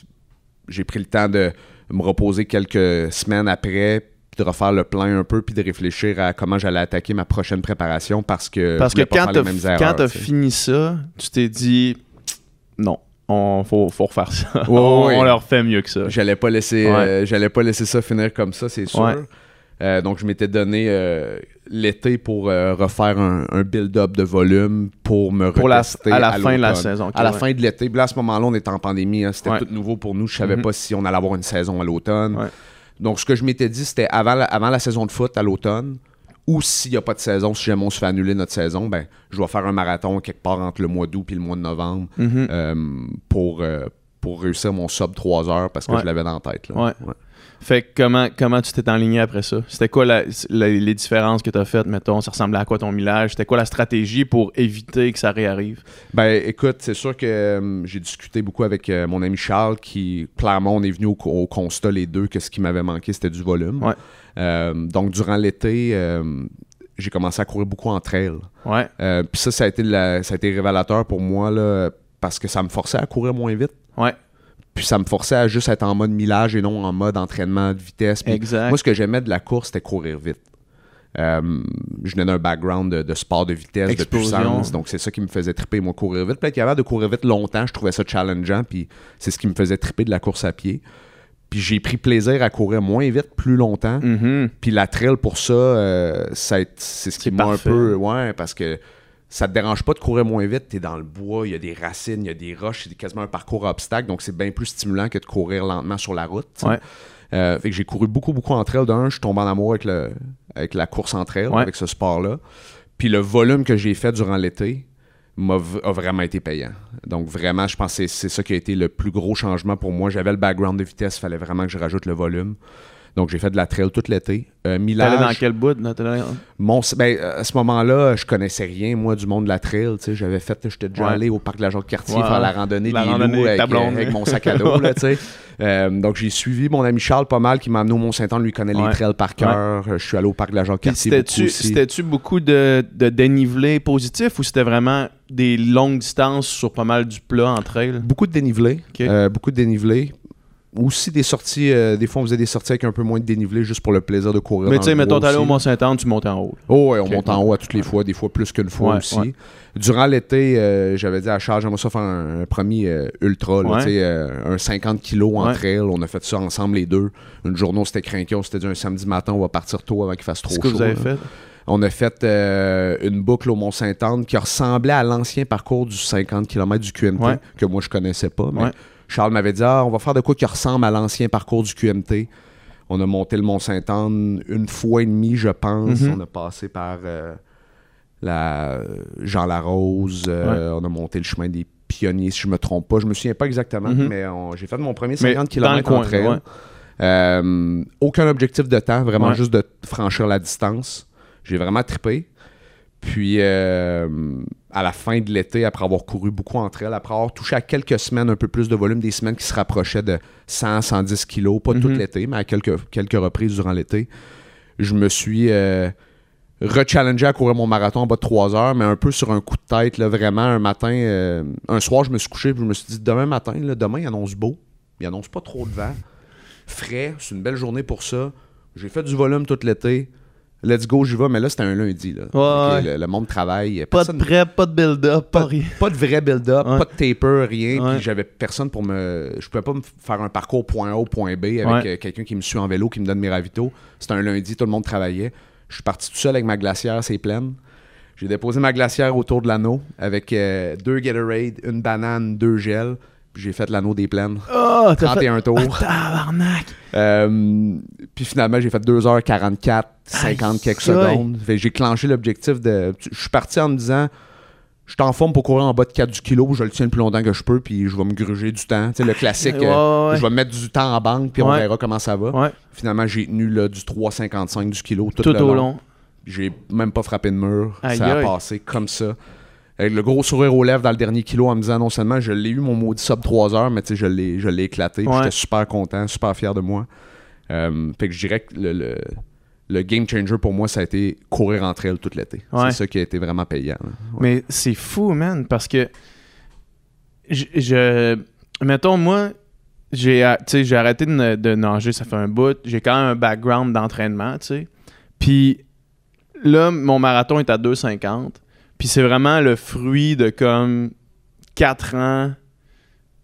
B: J'ai pris le temps de me reposer quelques semaines après, puis de refaire le plein un peu, puis de réfléchir à comment j'allais attaquer ma prochaine préparation parce que.
A: Parce que quand
B: tu sais.
A: fini ça, tu t'es dit, non, on faut, faut refaire ça.
B: Ouais,
A: on,
B: ouais.
A: on leur fait mieux que ça.
B: J'allais pas laisser,
A: Ouais.
B: euh, j'allais pas laisser ça finir comme ça, c'est sûr. Euh, donc je m'étais donné euh, l'été pour euh, refaire un, un build-up de volume pour me
A: Pour la- à la fin de la saison,
B: à la
A: ouais.
B: fin de l'été. Là, à ce moment-là, on était en pandémie. hein, C'était
A: Ouais.
B: tout nouveau pour nous. Je savais
A: Mhm.
B: pas si on allait avoir une saison à l'automne.
A: Ouais.
B: Donc ce que je m'étais dit, c'était avant la, avant la saison de foot à l'automne, ou s'il n'y a pas de saison, si jamais on se fait annuler notre saison, ben je dois faire un marathon quelque part entre le mois d'août et le mois de novembre
A: Mhm.
B: euh, pour, euh, pour réussir mon sub 3 heures parce que
A: Ouais.
B: je l'avais dans la tête. là.
A: Ouais. Fait que comment, comment tu t'es enligné après ça? C'était quoi la- la- les différences que tu as faites, mettons? Ça ressemblait à quoi ton millage? C'était quoi la stratégie pour éviter que ça réarrive?
B: Ben écoute, c'est sûr que euh, j'ai discuté beaucoup avec euh, mon ami Charles qui, clairement, on est venu au, au constat les deux que ce qui m'avait manqué, c'était du volume.
A: Ouais.
B: Euh, donc durant l'été, j'ai commencé à courir beaucoup en trail.
A: Ouais.
B: Euh, Puis ça, ça a, été la- ça a été révélateur pour moi là, parce que ça me forçait à courir moins vite.
A: Ouais.
B: Puis ça me forçait à juste être en mode millage et non en mode entraînement de vitesse. Puis
A: Exact.
B: moi, ce que j'aimais de la course, c'était courir vite. Euh, je venais d'un background de, de sport de vitesse,
A: Explosion.
B: de puissance, donc c'est ça qui me faisait triper, moi, courir vite. Puis être capable de courir vite longtemps, je trouvais ça challengeant, puis c'est ce qui me faisait triper de la course à pied. Puis j'ai pris plaisir à courir moins vite, plus longtemps.
A: Mhm.
B: Puis la trail, pour ça, euh, ça c'est ce qui m'a un peu... Ouais, parce que ça te dérange pas de courir moins vite. T'es dans le bois, il y a des racines, il y a des roches, c'est quasiment un parcours à obstacles, donc c'est bien plus stimulant que de courir lentement sur la route. tu.
A: Ouais.
B: Euh, fait que j'ai couru beaucoup, beaucoup en trail. D'un, je suis tombé en amour avec, le, avec la course en trail,
A: Ouais.
B: avec ce sport-là. Puis le volume que j'ai fait durant l'été m'a a vraiment été payant. Donc vraiment, je pense que c'est- c'est ça qui a été le plus gros changement pour moi. J'avais le background de vitesse, il fallait vraiment que je rajoute le volume. Donc, j'ai fait de la trail tout l'été. Euh,
A: T'allais dans quel bout?
B: mon, ben, à ce moment-là, je connaissais rien, moi, du monde de la trail. J'avais fait, j'étais déjà
A: Ouais.
B: allé au parc de la Jacques-Cartier
A: Ouais.
B: faire la randonnée
A: La
B: des
A: randonnée
B: loups
A: avec
B: avec, mon sac à dos. là. Euh, donc, j'ai suivi mon ami Charles pas mal qui m'a amené au Mont-Saint-Anne. Lui connaît
A: Ouais.
B: les trails par cœur. Euh, Je suis allé au parc de la Jacques-Cartier
A: C'était-tu beaucoup de, de dénivelé positif ou c'était vraiment des longues distances sur pas mal du plat en trail?
B: Beaucoup de dénivelé. Euh, beaucoup de dénivelé. Aussi des sorties, euh, des fois on faisait des sorties avec un peu moins de dénivelé juste pour le plaisir de courir.
A: Mais tu sais, mettons, t'allais au. Mont-Saint-Anne, tu montes en haut.
B: Oh ouais, on monte en haut à toutes les fois, des fois plus qu'une fois
A: Ouais,
B: aussi.
A: ouais.
B: Durant l'été, euh, j'avais dit à Charles, j'aimerais ça faire un, un premier euh, ultra, là, un 50 kilos en trail. On a fait ça ensemble les deux. Une journée, on s'était craqué, on s'était dit un samedi matin, on va partir tôt avant qu'il fasse trop
A: C'est ce que
B: chaud.
A: vous avez
B: là.
A: fait?
B: On a fait euh, une boucle au Mont-Saint-Anne qui ressemblait à l'ancien parcours du 50 km du QMT,
A: Ouais.
B: que moi je connaissais pas. Mais
A: Ouais.
B: Charles m'avait dit ah, on va faire de quoi qui ressemble à l'ancien parcours du QMT. On a monté le Mont-Saint-Anne une fois et demie, je pense.
A: Mhm.
B: On a passé par euh, la Jean Larose. euh, On a monté le chemin des pionniers, si je me trompe pas. Je me souviens pas exactement,
A: Mhm.
B: mais j'ai fait mon premier
A: Mais
B: 50
A: dans le
B: km
A: coin.
B: Euh, aucun objectif de temps, vraiment juste de franchir la distance. J'ai vraiment trippé. Puis euh, à la fin de l'été, après avoir couru beaucoup entre elles, après avoir touché à quelques semaines un peu plus de volume, des semaines qui se rapprochaient de 100, 110 kilos, pas tout
A: Mhm.
B: l'été, mais à quelques, quelques reprises durant l'été, je me suis euh, rechallengé à courir mon marathon en bas de 3 heures, mais un peu sur un coup de tête, là, vraiment, un matin, euh, un soir, je me suis couché, puis je me suis dit, demain matin, là, demain, il annonce beau, il annonce pas trop de vent, frais, c'est une belle journée pour ça, j'ai fait du volume tout l'été, let's go, j'y vais, mais là, c'était un lundi, là.
A: Ouais,
B: Ok, Le, le monde travaille,
A: Pas de prep, pas de build-up, pas
B: pas,
A: rien.
B: pas de vrai build-up,
A: Ouais.
B: pas de taper, rien. Puis j'avais personne pour me. Je pouvais pas me faire un parcours point A au point B avec euh, quelqu'un qui me suit en vélo, qui me donne mes ravitaux. C'était un lundi, tout le monde travaillait. Je suis parti tout seul avec ma glacière, c'est pleine. J'ai déposé ma glacière autour de l'anneau avec euh, deux Gatorade, une banane, deux gels. J'ai fait l'anneau des plaines.
A: Oh, t'as fait...
B: 31 tours.
A: Tabarnak!
B: Euh, puis finalement, j'ai fait 2h44, 50 quelques
A: Aïe,
B: secondes. J'ai clenché l'objectif de. Je suis parti en me disant. Je suis en forme pour courir en bas de 4 du kilo, je le tiens le plus longtemps que je peux, puis je vais me gruger du temps. Tu sais, le classique,
A: Ouais,
B: euh,
A: ouais,
B: je vais mettre du temps en banque, puis on verra comment ça va. Finalement, j'ai tenu là, du 3,55 du kilo tout,
A: tout
B: le
A: au
B: long.
A: long.
B: J'ai même pas frappé de mur.
A: Aïe,
B: ça a
A: aïe.
B: passé comme ça. Avec le gros sourire aux lèvres dans le dernier kilo en me disant non seulement je l'ai eu mon maudit sub 3 heures, mais tu sais, je l'ai, je l'ai éclaté.
A: Ouais.
B: J'étais super content, super fier de moi. Euh, fait que je dirais que le, le, le game changer pour moi, ça a été courir entre elles tout l'été.
A: Ouais.
B: C'est ça qui a été vraiment payant. Ouais.
A: Mais c'est fou, man, parce que je, je- mettons moi, j'ai j'ai arrêté de, de nager, ça fait un bout. J'ai quand même un background d'entraînement, tu sais. Puis là, mon marathon est à 2,50. Puis c'est vraiment le fruit de comme 4 ans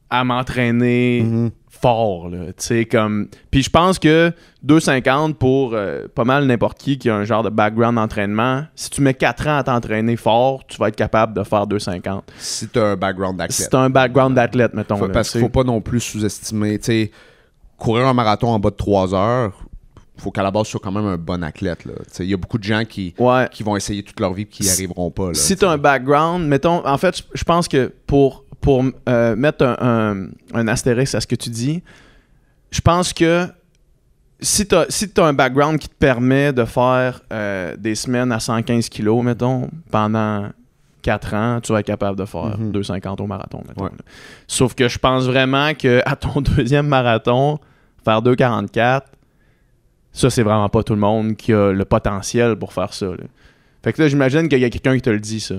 A: à m'entraîner
B: Mhm.
A: fort, là, tu comme... Puis je pense que 2,50 pour euh, pas mal n'importe qui qui a un genre de background d'entraînement, si tu mets 4 ans à t'entraîner fort, tu vas être capable de faire 2,50.
B: Si tu as un background d'athlète.
A: Si t'as un background d'athlète, mettons.
B: Faut-
A: là,
B: parce
A: tu
B: qu'il faut pas non plus sous-estimer. tu courir un marathon en bas de 3 heures, faut qu'à la base, tu sois quand même un bon athlète. Il y a beaucoup de gens qui,
A: Ouais.
B: qui vont essayer toute leur vie et qui n'y arriveront pas. là,
A: Si
B: tu
A: as un background, mettons, en fait, je- pense que pour, pour euh, mettre un, un, un astérisque à ce que tu dis, je pense que si tu as, si t'as un background qui te permet de faire euh, des semaines à 115 kilos, mettons, pendant 4 ans, tu vas être capable de faire
B: Mhm.
A: 2,50 au marathon, mettons.
B: Ouais.
A: Sauf que je pense vraiment que à ton deuxième marathon, faire 2,44, ça, c'est vraiment pas tout le monde qui a le potentiel pour faire ça. là. Fait que là, j'imagine qu'il y a quelqu'un qui te le dit, ça.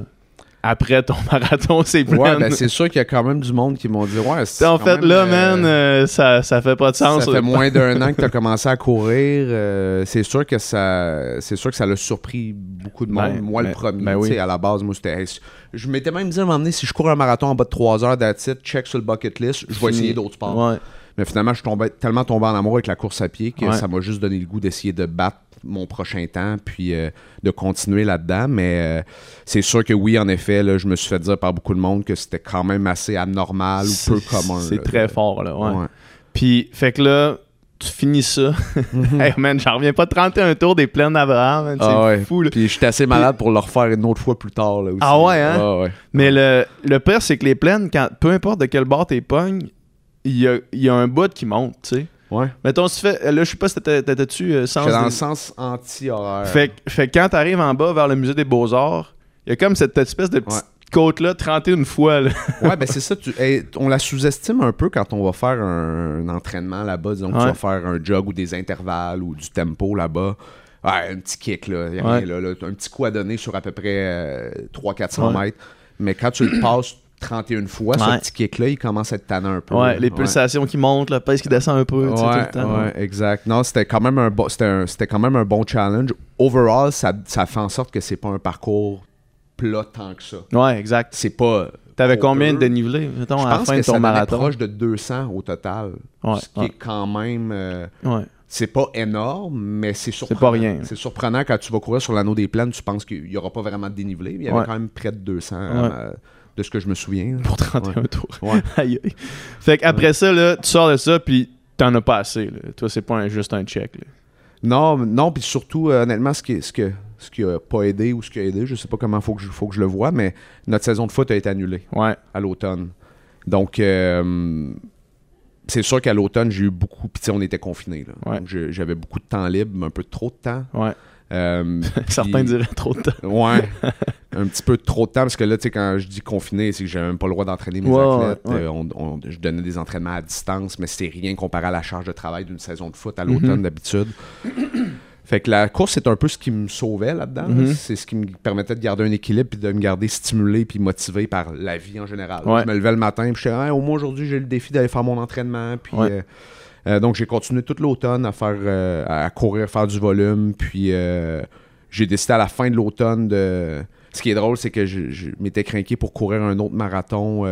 A: Après ton marathon, c'est plein.
B: Ouais, ben c'est sûr qu'il y a quand même du monde qui m'ont dit Ouais, c'est
A: en fait,
B: même,
A: là,
B: euh,
A: man, euh, ça, ça fait pas de sens.
B: Ça fait moins d'un an que tu as commencé à courir. euh, c'est sûr que ça c'est sûr que ça l'a surpris beaucoup de monde.
A: Ben,
B: moi,
A: ben,
B: le premier.
A: ben oui.
B: tu sais, À la base, moi, c'était. Je m'étais même dit à un moment donné, si je cours un marathon en bas de 3 heures d'attitude, check sur le bucket list, je vais essayer d'autres sports.
A: Ouais.
B: Mais finalement, je suis tombé, tellement tombé en amour avec la course à pied que
A: Ouais.
B: ça m'a juste donné le goût d'essayer de battre mon prochain temps puis euh, de continuer là-dedans. Mais euh, c'est sûr que oui, en effet, là, je me suis fait dire par beaucoup de monde que c'était quand même assez anormal ou peu commun.
A: C'est très fort, là. Ouais.
B: Ouais.
A: Puis, fait que là, tu finis ça. hey, man, j'en reviens pas de 31 tours des plaines d'Abraham. man, C'est
B: Ah ouais.
A: fou, là.
B: Puis j'étais assez malade pour le refaire une autre fois plus tard. Là, aussi.
A: Ah ouais, hein?
B: Ouais, ouais.
A: Mais le, le pire, c'est que les plaines, quand, peu importe de quel bord t'es pognes, il y a, il y a un bout qui monte, tu sais.
B: Ouais.
A: Mettons, si tu fais. Là, je sais pas si t'étais- t'étais-tu euh, sens
B: J'étais dans
A: des-
B: le sens anti-horaire.
A: Fait, que- fait que quand t'arrives en bas vers le musée des Beaux-Arts, il y a comme cette espèce de petite
B: Ouais.
A: côte-là, 31 fois. Là.
B: Ouais, ben c'est ça. tu- hey, on la sous-estime un peu quand on va faire un, un entraînement là-bas. Disons que tu vas faire un jog ou des intervalles ou du tempo là-bas. Ouais, un petit kick, là. Y a
A: Ouais.
B: rien, là, là. Un petit coup à donner sur à peu près 300-400
A: Ouais.
B: mètres. Mais quand tu le passes 31 fois,
A: Ouais.
B: ce petit kick-là, il commence à être tannant un peu.
A: Ouais, les pulsations qui montent, la pèse qui descend un peu, tu sais, tout
B: Ouais,
A: le temps.
B: ouais, exact. Non, c'était quand même un bon, c'était quand même un bon challenge. Overall, ça, ça fait en sorte que c'est pas un parcours plat tant que ça.
A: Ouais, exact.
B: C'est pas.
A: T'avais combien de dénivelé, mettons,
B: Je
A: à la fin
B: que
A: de ton
B: ça
A: marathon?
B: proche de 200 au total.
A: Ouais,
B: ce qui
A: ouais.
B: est quand même. euh,
A: Ouais.
B: c'est pas énorme, mais c'est surprenant.
A: pas rien.
B: C'est surprenant quand tu vas courir sur l'anneau des plaines, tu penses qu'il n'y aura pas vraiment de dénivelé. Il y avait
A: Ouais.
B: quand même près de 200
A: Ouais.
B: euh, de ce que je me souviens.
A: Pour 31 tours.
B: Ouais.
A: Aïe, aïe. Fait qu'après ça, là, tu sors de ça, puis t'en as pas assez. Là. Toi, c'est pas un- juste un check. là.
B: Non, non, puis surtout, euh, honnêtement, ce qui, ce, que, ce qui a pas aidé ou ce qui a aidé, je sais pas comment il faut, que je- faut que je le vois, mais notre saison de foot a été annulée
A: Ouais.
B: à l'automne. Donc, euh, c'est sûr qu'à l'automne, j'ai eu beaucoup. Puis, on était confinés. là.
A: Ouais.
B: Donc, j'avais beaucoup de temps libre, un peu trop de temps.
A: Ouais.
B: Euh,
A: Certains
B: puis-
A: diraient trop de temps.
B: Ouais, un petit peu trop de temps parce que là, tu sais, quand je dis confiné, c'est que j'avais même pas le droit d'entraîner mes athlètes.
A: ouais.
B: Euh, on- on- je donnais des entraînements à distance, mais c'était rien comparé à la charge de travail d'une saison de foot à l'automne
A: Mhm.
B: d'habitude. Fait que la course, c'est un peu ce qui me sauvait là-dedans. là.
A: Mhm.
B: C'est ce qui me permettait de garder un équilibre puis de me garder stimulé puis motivé par la vie en général.
A: Ouais.
B: Je me levais le matin puis j'étais Ah, au moins aujourd'hui, j'ai le défi d'aller faire mon entraînement. Puis,
A: Ouais.
B: euh, euh, donc, j'ai continué tout l'automne à faire euh, à courir, faire du volume. Puis, euh, j'ai décidé à la fin de l'automne de. Ce qui est drôle, c'est que je, je m'étais craqué pour courir un autre marathon,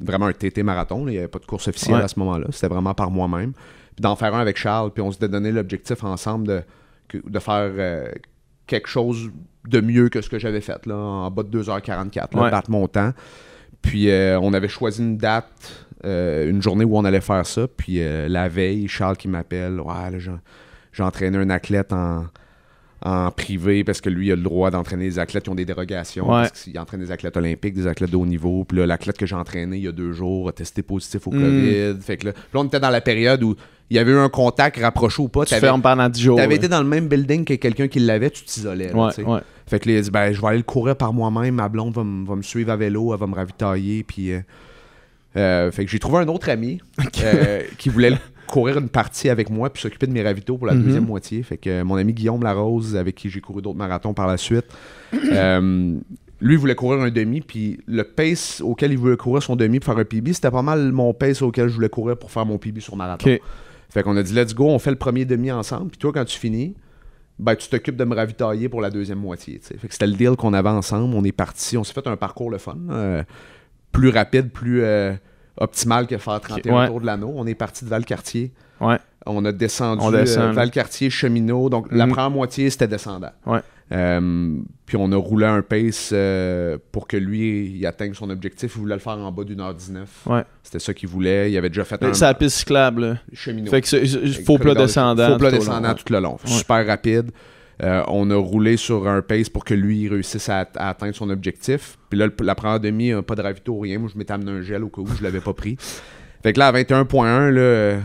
B: vraiment un TT marathon. là. Il n'y avait pas de course officielle
A: Ouais.
B: à ce moment-là. C'était vraiment par moi-même. Puis d'en faire un avec Charles. Puis on s'était donné l'objectif ensemble de, de faire quelque chose de mieux que ce que j'avais fait, là, en bas de 2h44, là,
A: Ouais.
B: battre mon temps. Puis on avait choisi une date, euh, une journée où on allait faire ça. Puis euh, la veille, Charles qui m'appelle, ouais, là, j'ai- entraîné un athlète en, en privé parce que lui, il a le droit d'entraîner des athlètes qui ont des dérogations.
A: Ouais.
B: Parce qu'il entraîne des athlètes olympiques, des athlètes de haut niveau. Puis là, l'athlète que j'ai entraîné il y a deux jours a testé positif au
A: Mm.
B: COVID. Fait que là, puis là, on était dans la période où il y avait eu un contact rapproché ou pas.
A: Tu fermes pendant 10 jours.
B: t'avais
A: là.
B: été dans le même building que quelqu'un qui l'avait, tu t'isolais. là,
A: Ouais,
B: tu. Fait que là, il dit ben, je vais aller le courir par moi-même. Ma blonde va me suivre à vélo, elle va me ravitailler. Puis, euh, euh, fait que j'ai trouvé un autre ami euh, qui voulait courir une partie avec moi puis s'occuper de mes ravitaux pour la
A: Mhm.
B: deuxième moitié. Fait que mon ami Guillaume Larose, avec qui j'ai couru d'autres marathons par la suite, euh, lui voulait courir un demi. Puis le pace auquel il voulait courir son demi pour faire un PB, c'était pas mal mon pace auquel je voulais courir pour faire mon PB sur marathon.
A: Ok.
B: Fait qu'on a dit, let's go, on fait le premier demi ensemble. Puis toi, quand tu finis, ben, tu t'occupes de me ravitailler pour la deuxième moitié. Fait que c'était le deal qu'on avait ensemble. On est parti, on s'est fait un parcours le fun. euh, plus rapide, plus euh, optimal que faire 31
A: Ouais.
B: tours de l'anneau. On est parti de Valcartier.
A: Ouais.
B: On a descendu
A: On descend,
B: euh. Valcartier, Cheminot. Donc, la
A: Mhm.
B: première moitié, c'était descendant.
A: Ouais.
B: Euh, puis on a roulé un pace euh, pour que lui, il atteigne son objectif. Il voulait le faire en bas d'une heure 19.
A: Ouais.
B: C'était ça qu'il voulait. Il avait déjà fait un
A: C'est la piste cyclable.
B: cheminot.
A: Fait que c'est- c'est- faux plat descendant.
B: Faux plat
A: tout au long,
B: descendant tout le long. Super rapide. Euh, on a roulé sur un pace pour que lui réussisse à, à atteindre son objectif. Puis là, le- la première demi, euh, pas de ravito, rien. Moi, je m'étais amené un gel au cas où je l'avais pas pris. Fait que là, à 21.1, là,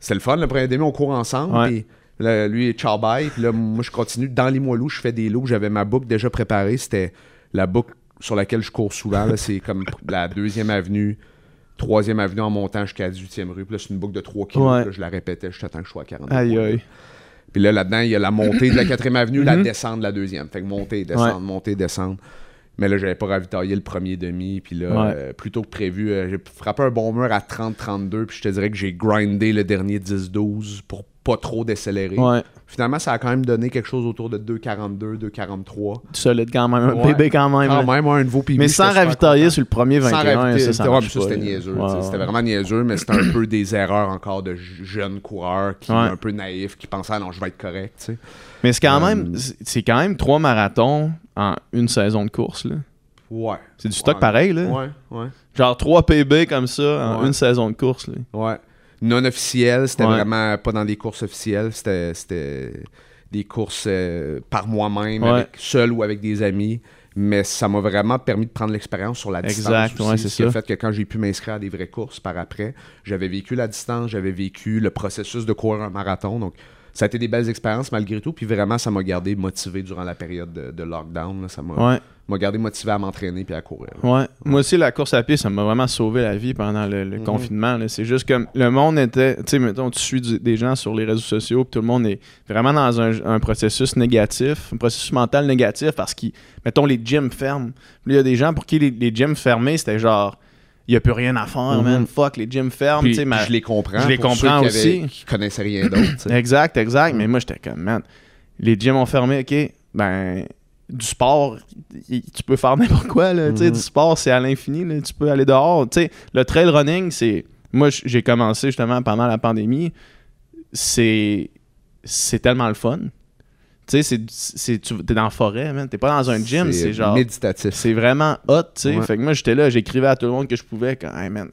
B: c'était le fun. Le premier demi, on court ensemble.
A: Ouais.
B: Puis là, lui, ciao bye. Puis là, moi, je continue. Dans les Limoilou, je fais des loops. J'avais ma boucle déjà préparée. C'était la boucle sur laquelle je cours souvent. C'est comme la deuxième avenue, troisième avenue en montant jusqu'à la 18e rue. Puis là, c'est une boucle de 3 km.
A: Ouais.
B: Là, je la répétais jusqu'à temps que je sois à 40.
A: Aïe, aïe.
B: Puis là, là-dedans, il y a la montée de la quatrième avenue, la
A: Mhm.
B: descente de la deuxième. Fait que monter, descendre, monter, descendre. Mais là, j'avais pas ravitaillé le premier demi. Puis là,
A: Ouais.
B: euh, plutôt que prévu, euh, j'ai frappé un bon mur à 30-32. Puis je te dirais que j'ai grindé le dernier 10-12 pour pas trop décélérer.
A: Ouais.
B: Finalement, ça a quand même donné quelque chose autour de 2,42, 2,43.
A: Solide quand même. Un
B: Ouais.
A: bébé quand même.
B: Quand même, ouais, un nouveau PB.
A: Mais sans ravitailler sur le premier
B: Sans
A: 21,
B: ravitailler,
A: ça, ça
B: ouais,
A: marche
B: mais ça,
A: pas,
B: c'était niaiseux. C'était vraiment niaiseux, mais c'était un peu des erreurs encore de jeunes coureurs qui un peu naïfs, qui pensaient ah non, je vais être correct.
A: Mais c'est quand
B: Euh,
A: même c'est- quand même trois marathons en une saison de course. là.
B: Ouais.
A: C'est du stock pareil. Là.
B: Ouais, ouais.
A: Genre 3 PB comme ça en une saison de course. Là.
B: Ouais. Non officiel, c'était
A: Ouais.
B: vraiment pas dans des courses officielles, c'était des courses euh, par moi-même,
A: Ouais.
B: seul ou avec des amis. mais ça m'a vraiment permis de prendre l'expérience sur la distance.
A: Exact,
B: aussi, ce qui a
A: ça.
B: fait que quand j'ai pu m'inscrire à des vraies courses par après, j'avais vécu la distance, j'avais vécu le processus de courir un marathon. Donc, ça a été des belles expériences malgré tout. Puis vraiment, ça m'a gardé motivé durant la période de, de lockdown. là. Ça m'a
A: Ouais,
B: m'a gardé motivé à m'entraîner puis à courir.
A: ouais. Moi aussi, la course à pied, ça m'a vraiment sauvé la vie pendant le, le
B: Mhm.
A: confinement. C'est juste que le monde était. Tu sais, mettons, tu suis du- des gens sur les réseaux sociaux, puis tout le monde est vraiment dans un, un processus négatif, un processus mental négatif parce que, mettons, les gyms ferment. Puis il y a des gens pour qui les, les gyms fermés, c'était genre. Il n'y a plus rien à faire,
B: Mhm.
A: man. Fuck, les gyms ferment.
B: Puis,
A: tu sais, ma-
B: je les comprends.
A: je les
B: pour
A: comprends
B: ceux qui avaient-
A: aussi.
B: Qui connaissaient rien d'autre.
A: Exact, exact.
B: Mm.
A: Mais moi, j'étais comme, man, les gyms ont fermé, ok. Ben, du sport, tu peux faire n'importe quoi, là. Tu sais,
B: Mhm.
A: du sport, c'est à l'infini. Tu peux aller dehors. Tu sais, le trail running, c'est. Moi, j'ai commencé justement pendant la pandémie. C'est. C'est tellement le fun. Tu sais, c'est-. Tu es dans la forêt, man. T'es pas dans un gym, c'est genre.
B: méditatif.
A: C'est vraiment hot, tu sais.
B: Ouais.
A: Fait que moi, j'étais là, j'écrivais à tout le monde que je pouvais, quand, hey man,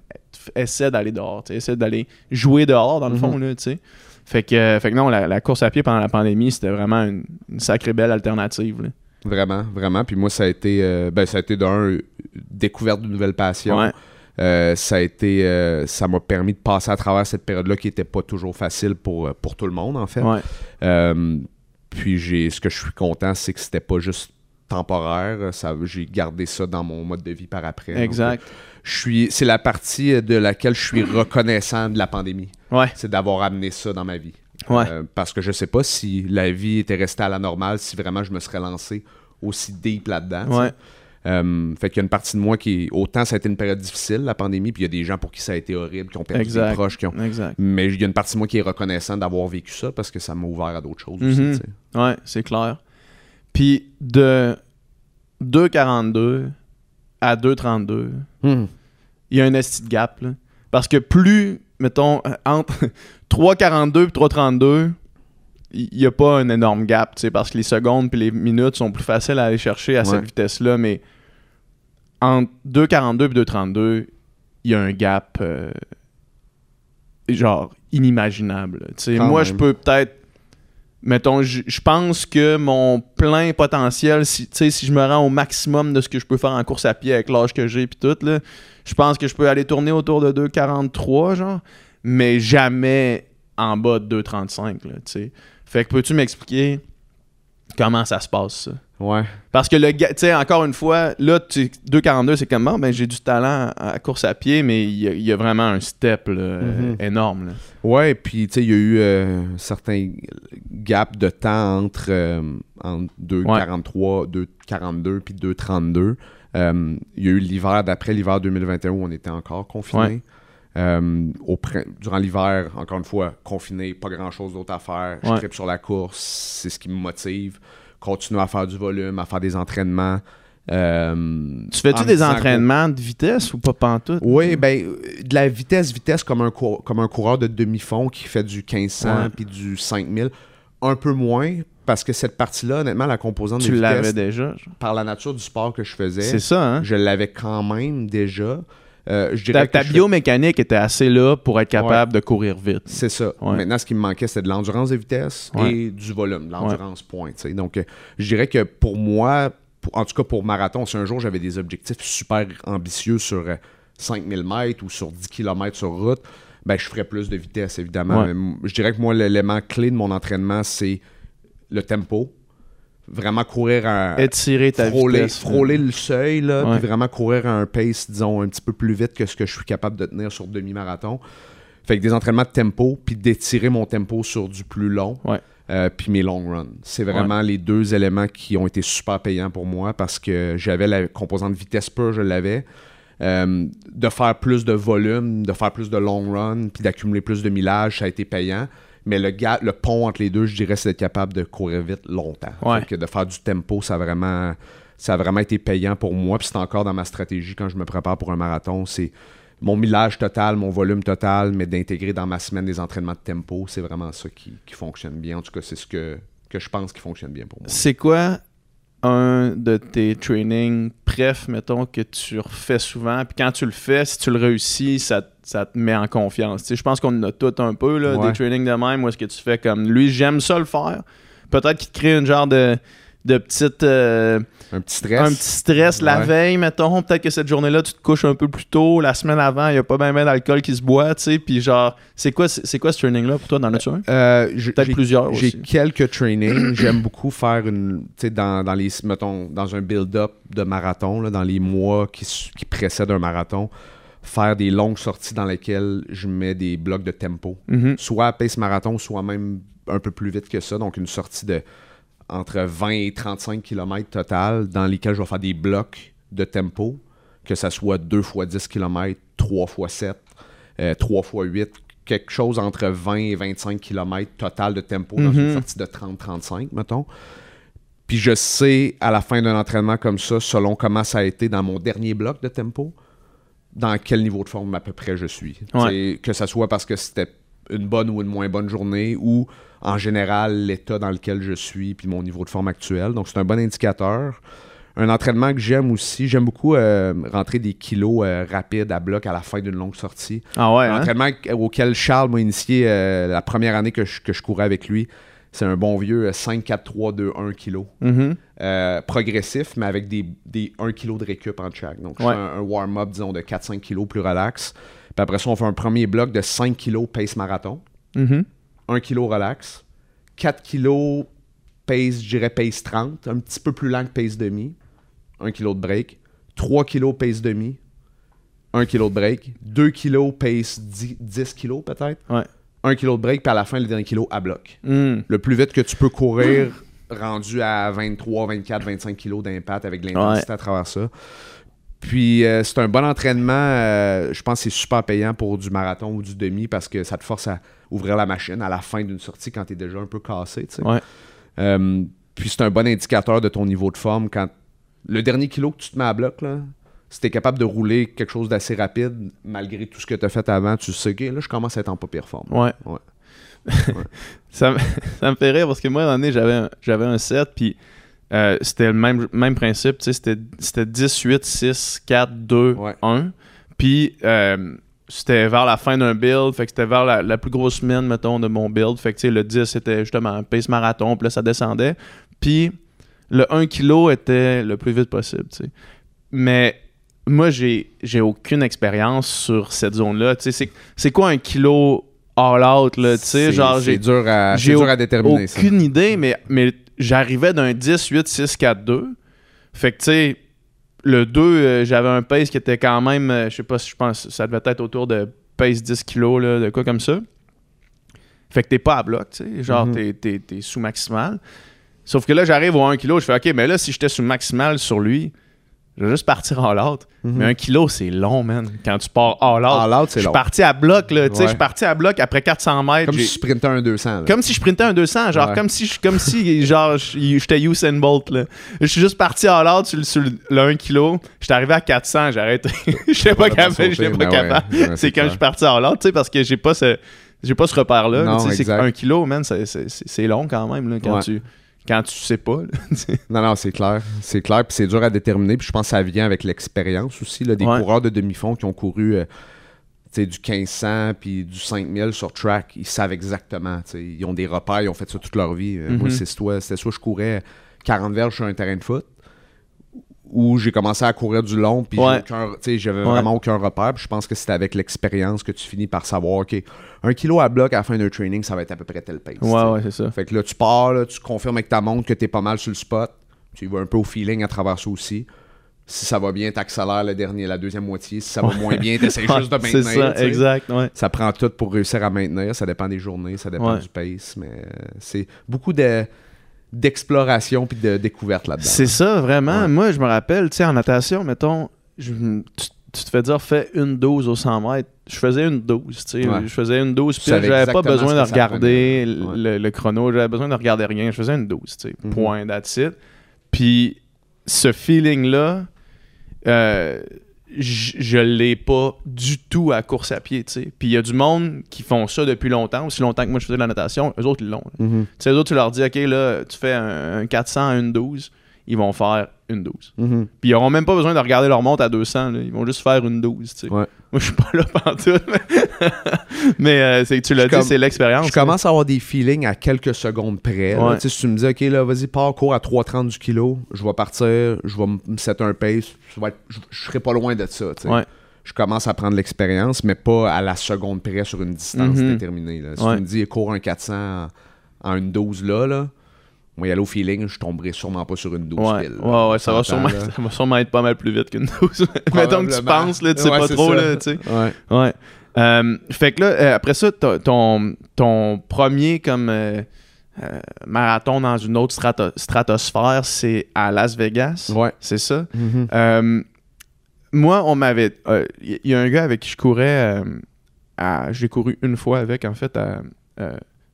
A: essaie d'aller dehors, tu sais, essaie d'aller jouer dehors, dans le
B: Mhm.
A: fond, là, tu sais. Fait que, euh, fait que non, la, la course à pied pendant la pandémie, c'était vraiment une, une sacrée belle alternative, là.
B: Vraiment, vraiment. Puis moi, ça a été, euh, ben, ça a été d'un, découverte d'une nouvelle passion.
A: Ouais.
B: Euh, ça a été, euh, ça m'a permis de passer à travers cette période-là qui était pas toujours facile pour, pour tout le monde, en fait.
A: Ouais.
B: Puis j'ai, ce que je suis content, c'est que c'était pas juste temporaire. Ça, j'ai gardé ça dans mon mode de vie par après.
A: Exact.
B: je suis, c'est la partie de laquelle je suis reconnaissant de la pandémie.
A: Ouais.
B: C'est d'avoir amené ça dans ma vie.
A: Ouais.
B: Euh, parce que je sais pas si la vie était restée à la normale, si vraiment je me serais lancé aussi deep là-dedans.
A: Ouais.
B: Euh, fait qu'il y a une partie de moi qui. Autant ça a été une période difficile, la pandémie, puis il y a des gens pour qui ça a été horrible, qui ont perdu
A: Exact.
B: des proches, qui ont.
A: Exact.
B: Mais il y a une partie de moi qui est reconnaissant d'avoir vécu ça parce que ça m'a ouvert à d'autres choses aussi.
A: Mhm.
B: tu sais.
A: Ouais, c'est clair. Puis de 2,42 à 2,32,
B: Mhm.
A: il y a un esti de gap, là. Parce que plus, mettons, entre 3,42 et 3,32, il n'y a pas un énorme gap, tu sais, parce que les secondes puis les minutes sont plus faciles à aller chercher à
B: Ouais.
A: cette vitesse-là, mais entre 2,42 et 2,32, il y a un gap, euh, genre, inimaginable. moi, je peux peut-être mettons, je pense que mon plein potentiel, si, si je me rends au maximum de ce que je peux faire en course à pied avec l'âge que j'ai puis tout, je pense que je peux aller tourner autour de 2,43, genre, mais jamais en bas de 2,35, là, tu. Fait que peux-tu m'expliquer comment ça se passe, ça?
B: Ouais.
A: Parce que le gars, tu sais, encore une fois, là, tu- 2,42, c'est comme, bon, ben, j'ai du talent à course à pied, mais il y, a- il y a vraiment un step là, euh,
B: Mhm.
A: énorme. là.
B: Ouais, puis tu sais, il y a eu euh, certains gaps de temps entre, euh, entre 2,43, 2,42 puis 2,32. Euh, il y a eu l'hiver d'après l'hiver 2021 où on était encore confiné.
A: Ouais.
B: Euh, durant l'hiver, encore une fois, confiné, pas grand chose d'autre à faire. Je
A: Ouais.
B: tripe sur la course, c'est ce qui me motive. Continuer à faire du volume, à faire des entraînements. Euh,
A: Tu fais-tu
B: en
A: des
B: que-
A: entraînements de vitesse ou pas pantoute?
B: oui, ben, de la vitesse, vitesse comme un, cour- comme un coureur de demi-fond qui fait du 1500
A: Ouais.
B: puis du 5000. Un peu moins, parce que cette partie-là, honnêtement, la composante
A: Tu
B: de
A: l'avais
B: vitesse,
A: déjà. genre?
B: par la nature du sport que je faisais,
A: C'est ça, hein?
B: je l'avais quand même déjà. Euh, je
A: Ta,
B: dirais
A: ta biomécanique était assez là pour être capable de courir vite.
B: C'est ça.
A: Ouais.
B: Maintenant, ce qui me manquait, c'était de l'endurance de vitesse
A: Ouais.
B: et du volume, de l'endurance point. Donc, euh, je dirais que pour moi, pour- en tout cas pour marathon, si un jour j'avais des objectifs super ambitieux sur euh, 5000 mètres ou sur 10 km sur route, ben, je ferais plus de vitesse, évidemment. Mais je dirais que moi, l'élément clé de mon entraînement, c'est le tempo. Vraiment courir à,
A: Étirer ta
B: frôler,
A: vitesse.
B: frôler le seuil, là,
A: Ouais.
B: puis vraiment courir à un pace, disons, un petit peu plus vite que ce que je suis capable de tenir sur demi-marathon. Fait que des entraînements de tempo, puis d'étirer mon tempo sur du plus long,
A: Ouais.
B: euh, puis mes long runs. C'est vraiment les deux éléments qui ont été super payants pour moi parce que j'avais la composante vitesse pure, je l'avais. Euh, de faire plus de volume, de faire plus de long run, puis d'accumuler plus de millage, ça a été payant. Mais le, pont entre les deux, je dirais, c'est d'être capable de courir vite longtemps.
A: Ouais.
B: Fait que de faire du tempo, ça a vraiment, ça a vraiment été payant pour moi. Puis c'est encore dans ma stratégie quand je me prépare pour un marathon. C'est mon millage total, mon volume total, mais d'intégrer dans ma semaine des entraînements de tempo, c'est vraiment ça qui, qui fonctionne bien. En tout cas, c'est ce que, que je pense qui fonctionne bien pour moi.
A: C'est quoi un de tes trainings préf, mettons, que tu refais souvent? Puis quand tu le fais, si tu le réussis, ça, te- ça te met en confiance. Tu sais, je pense qu'on en a tout un peu, là,
B: Ouais.
A: des trainings de même, où est-ce que tu fais comme lui, j'aime ça le faire. Peut-être qu'il te crée une genre de de petites. euh,
B: Un petit stress.
A: un petit stress la veille, mettons. Peut-être que cette journée-là, tu te couches un peu plus tôt. La semaine avant, il n'y a pas bien ben d'alcool qui se boit, tu sais. Puis genre, c'est quoi, c'est quoi ce training-là pour toi? Dans le?
B: Euh, je-
A: Peut-être plusieurs
B: J'ai quelques trainings. J'aime beaucoup faire une. Tu sais, dans, dans les. Mettons, dans un build-up de marathon, là, dans les mois qui, qui précèdent un marathon, faire des longues sorties dans lesquelles je mets des blocs de tempo.
A: Mhm.
B: Soit à pace marathon, soit même un peu plus vite que ça. Donc, une sortie de entre 20 et 35 km total, dans lesquels je vais faire des blocs de tempo, que ça soit 2 fois 10 km, 3 fois 7, euh, 3 fois 8, quelque chose entre 20 et 25 km total de tempo dans une
A: Mhm.
B: sortie de 30-35, mettons. Puis je sais, à la fin d'un entraînement comme ça, selon comment ça a été dans mon dernier bloc de tempo, dans quel niveau de forme à peu près je suis.
A: Ouais.
B: Que ça soit parce que c'était une bonne ou une moins bonne journée ou en général l'état dans lequel je suis puis mon niveau de forme actuel. Donc c'est un bon indicateur. Un entraînement que j'aime aussi, j'aime beaucoup euh, rentrer des kilos euh, rapides à bloc à la fin d'une longue sortie.
A: Ah ouais,
B: Un
A: hein?
B: entraînement auquel Charles m'a initié euh, la première année que je, que je courais avec lui. C'est un bon vieux euh, 5, 4, 3, 2, 1 kg. Progressif, mais avec des, des 1 kg de récup entre chaque. Donc, je
A: Ouais.
B: fais un, un warm-up, disons, de 4-5 kg plus relax. Puis après ça, on fait un premier bloc de 5 kg pace marathon,
A: Mhm.
B: 1 kg relax, 4 kg pace, je dirais pace 30, un petit peu plus lent que pace demi, 1 kg de break, 3 kg pace demi, 1 kg de break, 2 kg pace 10, 10 kg peut-être,
A: Ouais.
B: 1 kg de break, puis à la fin, le dernier kilo à bloc.
A: Mm.
B: le plus vite que tu peux courir, rendu à 23, 24, 25 kilos d'impact avec l'intensité à travers ça. Puis euh, c'est un bon entraînement. euh, je pense que c'est super payant pour du marathon ou du demi parce que ça te force à ouvrir la machine à la fin d'une sortie quand tu es déjà un peu cassé.
A: Ouais.
B: Euh, puis c'est un bon indicateur de ton niveau de forme quand le dernier kilo que tu te mets à bloc, là, si tu es capable de rouler quelque chose d'assez rapide, malgré tout ce que tu as fait avant, tu sais que là, je commence à être en pas pire forme.
A: Ouais.
B: Ouais.
A: ça, me, ça me fait rire parce que moi, à un moment donné, j'avais un, j'avais un set, puis euh, c'était le même, même principe. tu sais, C'était, c'était 10, 8, 6, 4, 2,
B: Ouais.
A: 1. Puis euh, c'était vers la fin d'un build, fait que c'était vers la, la plus grosse semaine, mettons, de mon build. Fait que tu sais, le 10, c'était justement un pace marathon, puis là, ça descendait. Puis le 1 kg était le plus vite possible, tu sais. Mais moi, j'ai, j'ai aucune expérience sur cette zone-là. Tu sais, c'est, c'est quoi un kilo all out, là, tu sais?
B: C'est-
A: Genre,
B: c'est
A: j'ai
B: dur à,
A: j'ai
B: dur à déterminer. ça.
A: aucune idée, mais, mais j'arrivais d'un 10, 8, 6, 4, 2. Fait que, tu sais, le 2, euh, j'avais un pace qui était quand même, euh, je sais pas si je pense, ça devait être autour de pace 10 kilos, là, de quoi comme ça. Fait que t'es pas à bloc, tu sais. Genre,
B: Mhm.
A: t'es, t'es sous maximal. Sauf que là, j'arrive au 1 kg, je fais, OK, mais là, si j'étais sous maximal sur lui, je vais juste partir all out.
B: Mhm.
A: Mais 1 kg, c'est long, man. Quand tu pars all out.
B: All out, c'est
A: je suis
B: long.
A: parti à bloc, là. Tu sais,
B: Ouais.
A: je suis parti à bloc après 400 mètres.
B: Comme si je sprintais un 200. là.
A: comme si je sprintais un 200, genre
B: Ouais.
A: comme si je- comme si genre j'étais Usain Bolt là. Je suis juste parti à l'ordre sur, le- sur le, le 1 kg. J'étais arrivé à 400, j'ai arrêté. J'étais pas capable, j'étais pas capable. C'est quand je suis parti à l'ordre, tu sais parce que j'ai pas ce j'ai pas ce repère là,
B: Non,
A: tu sais c'est un kilo man, c'est- long quand même là, quand
B: Ouais.
A: tu quand tu sais pas. là.
B: Non, non, c'est clair. C'est clair, puis c'est dur à déterminer. Puis je pense que ça vient avec l'expérience aussi. Là, des
A: Ouais.
B: coureurs de demi-fond qui ont couru euh, du 1500 puis du 5000 sur track, ils savent exactement. Ils ont des repères, ils ont fait ça toute leur vie. Euh, Moi,
A: Mhm.
B: c'est soit, c'était soit je courais 40 verges sur un terrain de foot, ou j'ai commencé à courir du long, puis
A: Ouais.
B: j'avais
A: Ouais.
B: vraiment aucun repère. Puis je pense que c'est avec l'expérience que tu finis par savoir, OK, un kilo à bloc à la fin d'un training, ça va être à peu près tel pace.
A: Ouais ouais, c'est ça.
B: Fait que là, tu pars, là, tu confirmes avec ta montre que t'es pas mal sur le spot. Tu vas un peu au feeling à travers ça aussi. Si ça va bien, t'accélères le dernier, la deuxième moitié. Si ça va moins bien, t'essayes juste de maintenir.
A: C'est ça, exact, ouais.
B: Ça prend tout pour réussir à maintenir. Ça dépend des journées, ça dépend du pace. Mais euh, c'est beaucoup de d'exploration puis de découverte là-dedans.
A: C'est ça, vraiment.
B: Ouais.
A: Moi, je me rappelle, tu sais, en natation, mettons, je- tu, tu te fais dire, fais une dose au 100 mètres. Je faisais une dose, tu sais.
B: Ouais.
A: Je faisais une dose, puis j'avais pas besoin de regarder.
B: Ouais.
A: le, le chrono, j'avais besoin de regarder rien. Je faisais une dose, tu sais.
B: Mhm.
A: Point, that's it. Puis ce feeling-là, euh, je l'ai pas du tout à course à pied, tu sais. Puis il y a du monde qui font ça depuis longtemps, aussi longtemps que moi je faisais de la natation, eux autres ils l'ont.
B: Mhm.
A: Tu sais, les autres, tu leur dis, OK, là, tu fais un, un 400 à une 12. Ils vont faire une 12.
B: Mhm.
A: Puis ils n'auront même pas besoin de regarder leur montre à 200. là. Ils vont juste faire une 12. tu sais.
B: Ouais.
A: Moi, je suis pas là pantoute. Mais, mais euh, c'est, tu l'as dit, c'est l'expérience.
B: Je commence à avoir des feelings à quelques secondes près.
A: Ouais.
B: Tu sais, Si tu me dis, OK, là, vas-y, pars, cours à 3,30 du kilo, je vais partir, je vais me set un pace, être- je, je serai pas loin de ça. tu sais.
A: Ouais.
B: Je commence à prendre l'expérience, mais pas à la seconde près sur une distance
A: Mhm.
B: déterminée. là. Si tu me dis, cours un 400 en, en une 12 là, là, moi, y aller au feeling, je tomberai sûrement pas sur une 12
A: Ouais,
B: pile. là.
A: ouais, ouais, ça va, sûrement,
B: s'entend, là.
A: ça va sûrement être pas mal plus vite qu'une 12. Mettons que tu penses, là, tu sais
B: Ouais,
A: pas trop,
B: ça.
A: là, tu sais.
B: Ouais.
A: Ouais. Euh, fait que là, euh, après ça, ton, ton premier comme euh, euh, marathon dans une autre strato- stratosphère, c'est à Las Vegas.
B: Ouais.
A: C'est ça?
B: Mhm.
A: Euh, moi, on m'avait. Il y a un gars avec qui je courais. à- J'ai couru une fois avec, en fait, à,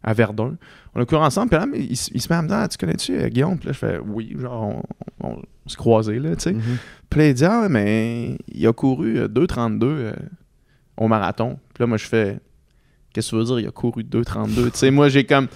A: à Verdun. On a couru ensemble. Puis là, il, se met à me dire Ah, Tu connais-tu euh, Guillaume? Puis là, je fais Oui, genre, on, on, on se croisait, là, tu sais.
B: Mhm.
A: Puis là, il dit Ah, mais il a couru euh, 2,32 euh, au marathon. Puis là, moi, je fais Qu'est-ce que tu veux dire Il a couru 2,32 Tu sais, moi, j'ai comme.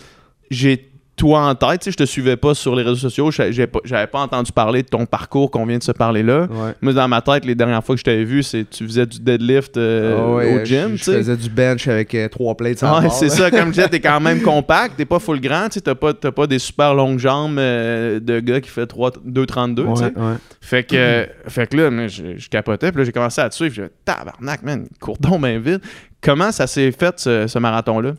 A: J'ai toi en tête, tu sais, je te suivais pas sur les réseaux sociaux. j'ai pas- J'avais pas entendu parler de ton parcours qu'on vient de se parler là.
B: Ouais.
A: Moi, dans ma tête, les dernières fois que je t'avais vu, c'est tu faisais du deadlift euh,
B: Ah ouais,
A: au gym,
B: je,
A: tu
B: je
A: sais.
B: faisais du bench avec euh, trois plates
A: Ouais, c'est ça, comme je disais, t'es quand même compact, t'es pas full grand, tu t'as pas, des super longues jambes euh, de gars qui fait 3 2,32, tu sais.
B: Ouais, ouais.
A: Fait que, fait que là, je, je capotais, puis là, j'ai commencé à te suivre, j'ai tabarnak, man, il court donc bien vite. Comment ça s'est fait, ce, ce marathon-là?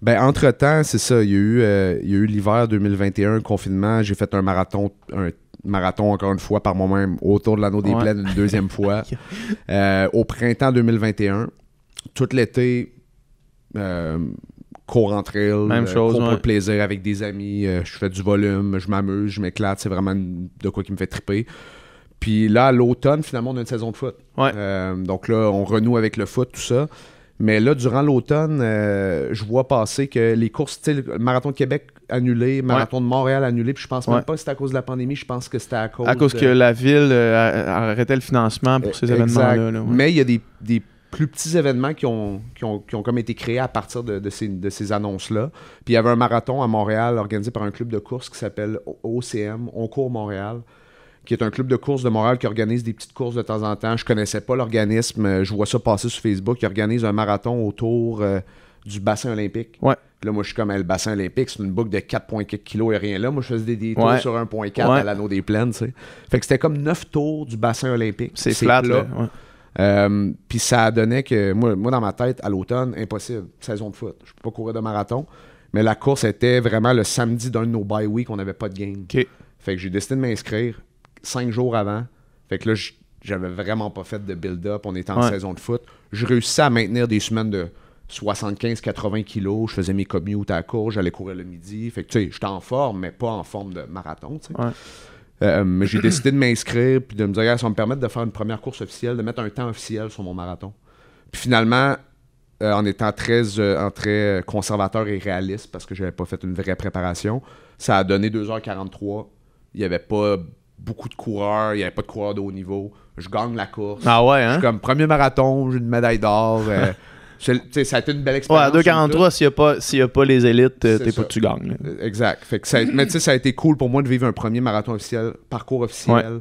B: Ben, entre-temps, c'est ça. Il y a eu, euh, il y a eu l'hiver 2021, le confinement. J'ai fait un marathon, un marathon, encore une fois, par moi-même, autour de l'anneau des
A: Ouais.
B: plaines, une deuxième fois. Euh, au printemps 2021, tout l'été, euh, cours en trail,
A: Même
B: euh,
A: chose,
B: cours pour le plaisir avec des amis. je fais du volume, je m'amuse, je m'éclate. C'est vraiment de quoi qui me fait triper. Puis là, à l'automne, finalement, on a une saison de foot.
A: Ouais.
B: Donc là, on renoue avec le foot, tout ça. Mais là, durant l'automne, euh, je vois passer que les courses, tu sais, marathon de Québec annulé, marathon de Montréal annulé, puis je pense même
A: Ouais.
B: pas que c'était à cause de la pandémie, je pense que c'était à cause
A: À cause
B: de-
A: que la ville euh, arrêtait le financement pour ces
B: Exact.
A: événements-là. là, ouais.
B: Mais il y a des, des plus petits événements qui ont, qui ont, qui ont comme été créés à partir de, de ces, de ces annonces-là. Puis il y avait un marathon à Montréal organisé par un club de course qui s'appelle OCM, On court Montréal, qui est un club de course de Montréal qui organise des petites courses de temps en temps. Je connaissais pas l'organisme, euh, je vois ça passer sur Facebook. Il organise un marathon autour euh, du bassin olympique.
A: Ouais.
B: Là, moi, je suis comme, le bassin olympique, c'est une boucle de 4,4 kilos et rien là. Moi, je faisais des
A: Ouais.
B: sur 1,4
A: Ouais.
B: à l'anneau des plaines, tu sais. Fait que c'était comme 9 tours du bassin olympique.
A: C'est flat, là. ouais.
B: Euh, Puis ça donnait que, moi, moi, dans ma tête, à l'automne, impossible. Saison de foot. Je peux pas courir de marathon. Mais la course était vraiment le samedi d'un de nos bye week, on n'avait pas de game.
A: OK.
B: Fait que j'ai décidé de m'inscrire cinq jours avant. Fait que là, j'avais vraiment pas fait de build-up. On était en
A: Ouais.
B: saison de foot. Je réussissais à maintenir des semaines de 75-80 kilos. Je faisais mes commutes à la course. J'allais courir le midi. Fait que, tu sais, j'étais en forme, mais pas en forme de marathon, tu sais.
A: Ouais.
B: Euh, mais j'ai décidé de m'inscrire puis de me dire, Regarde, ça va me permettre de faire une première course officielle, de mettre un temps officiel sur mon marathon. Puis finalement, euh, en étant très, euh, en très conservateur et réaliste, parce que j'avais pas fait une vraie préparation, ça a donné 2h43. Il n'y avait pas beaucoup de coureurs, il n'y avait pas de coureurs de haut niveau. Je gagne la course.
A: Ah ouais,
B: Je
A: hein?
B: suis comme premier marathon, j'ai une médaille d'or. euh, ça a été une belle
A: Ouais,
B: expérience.
A: à
B: toute.
A: 2,43, s'il n'y a, pas- s'il y a pas les élites, euh, t'es pas tu gagnes. là.
B: Exact. Fait que ça, mais tu sais, ça a été cool pour moi de vivre un premier marathon officiel, parcours officiel,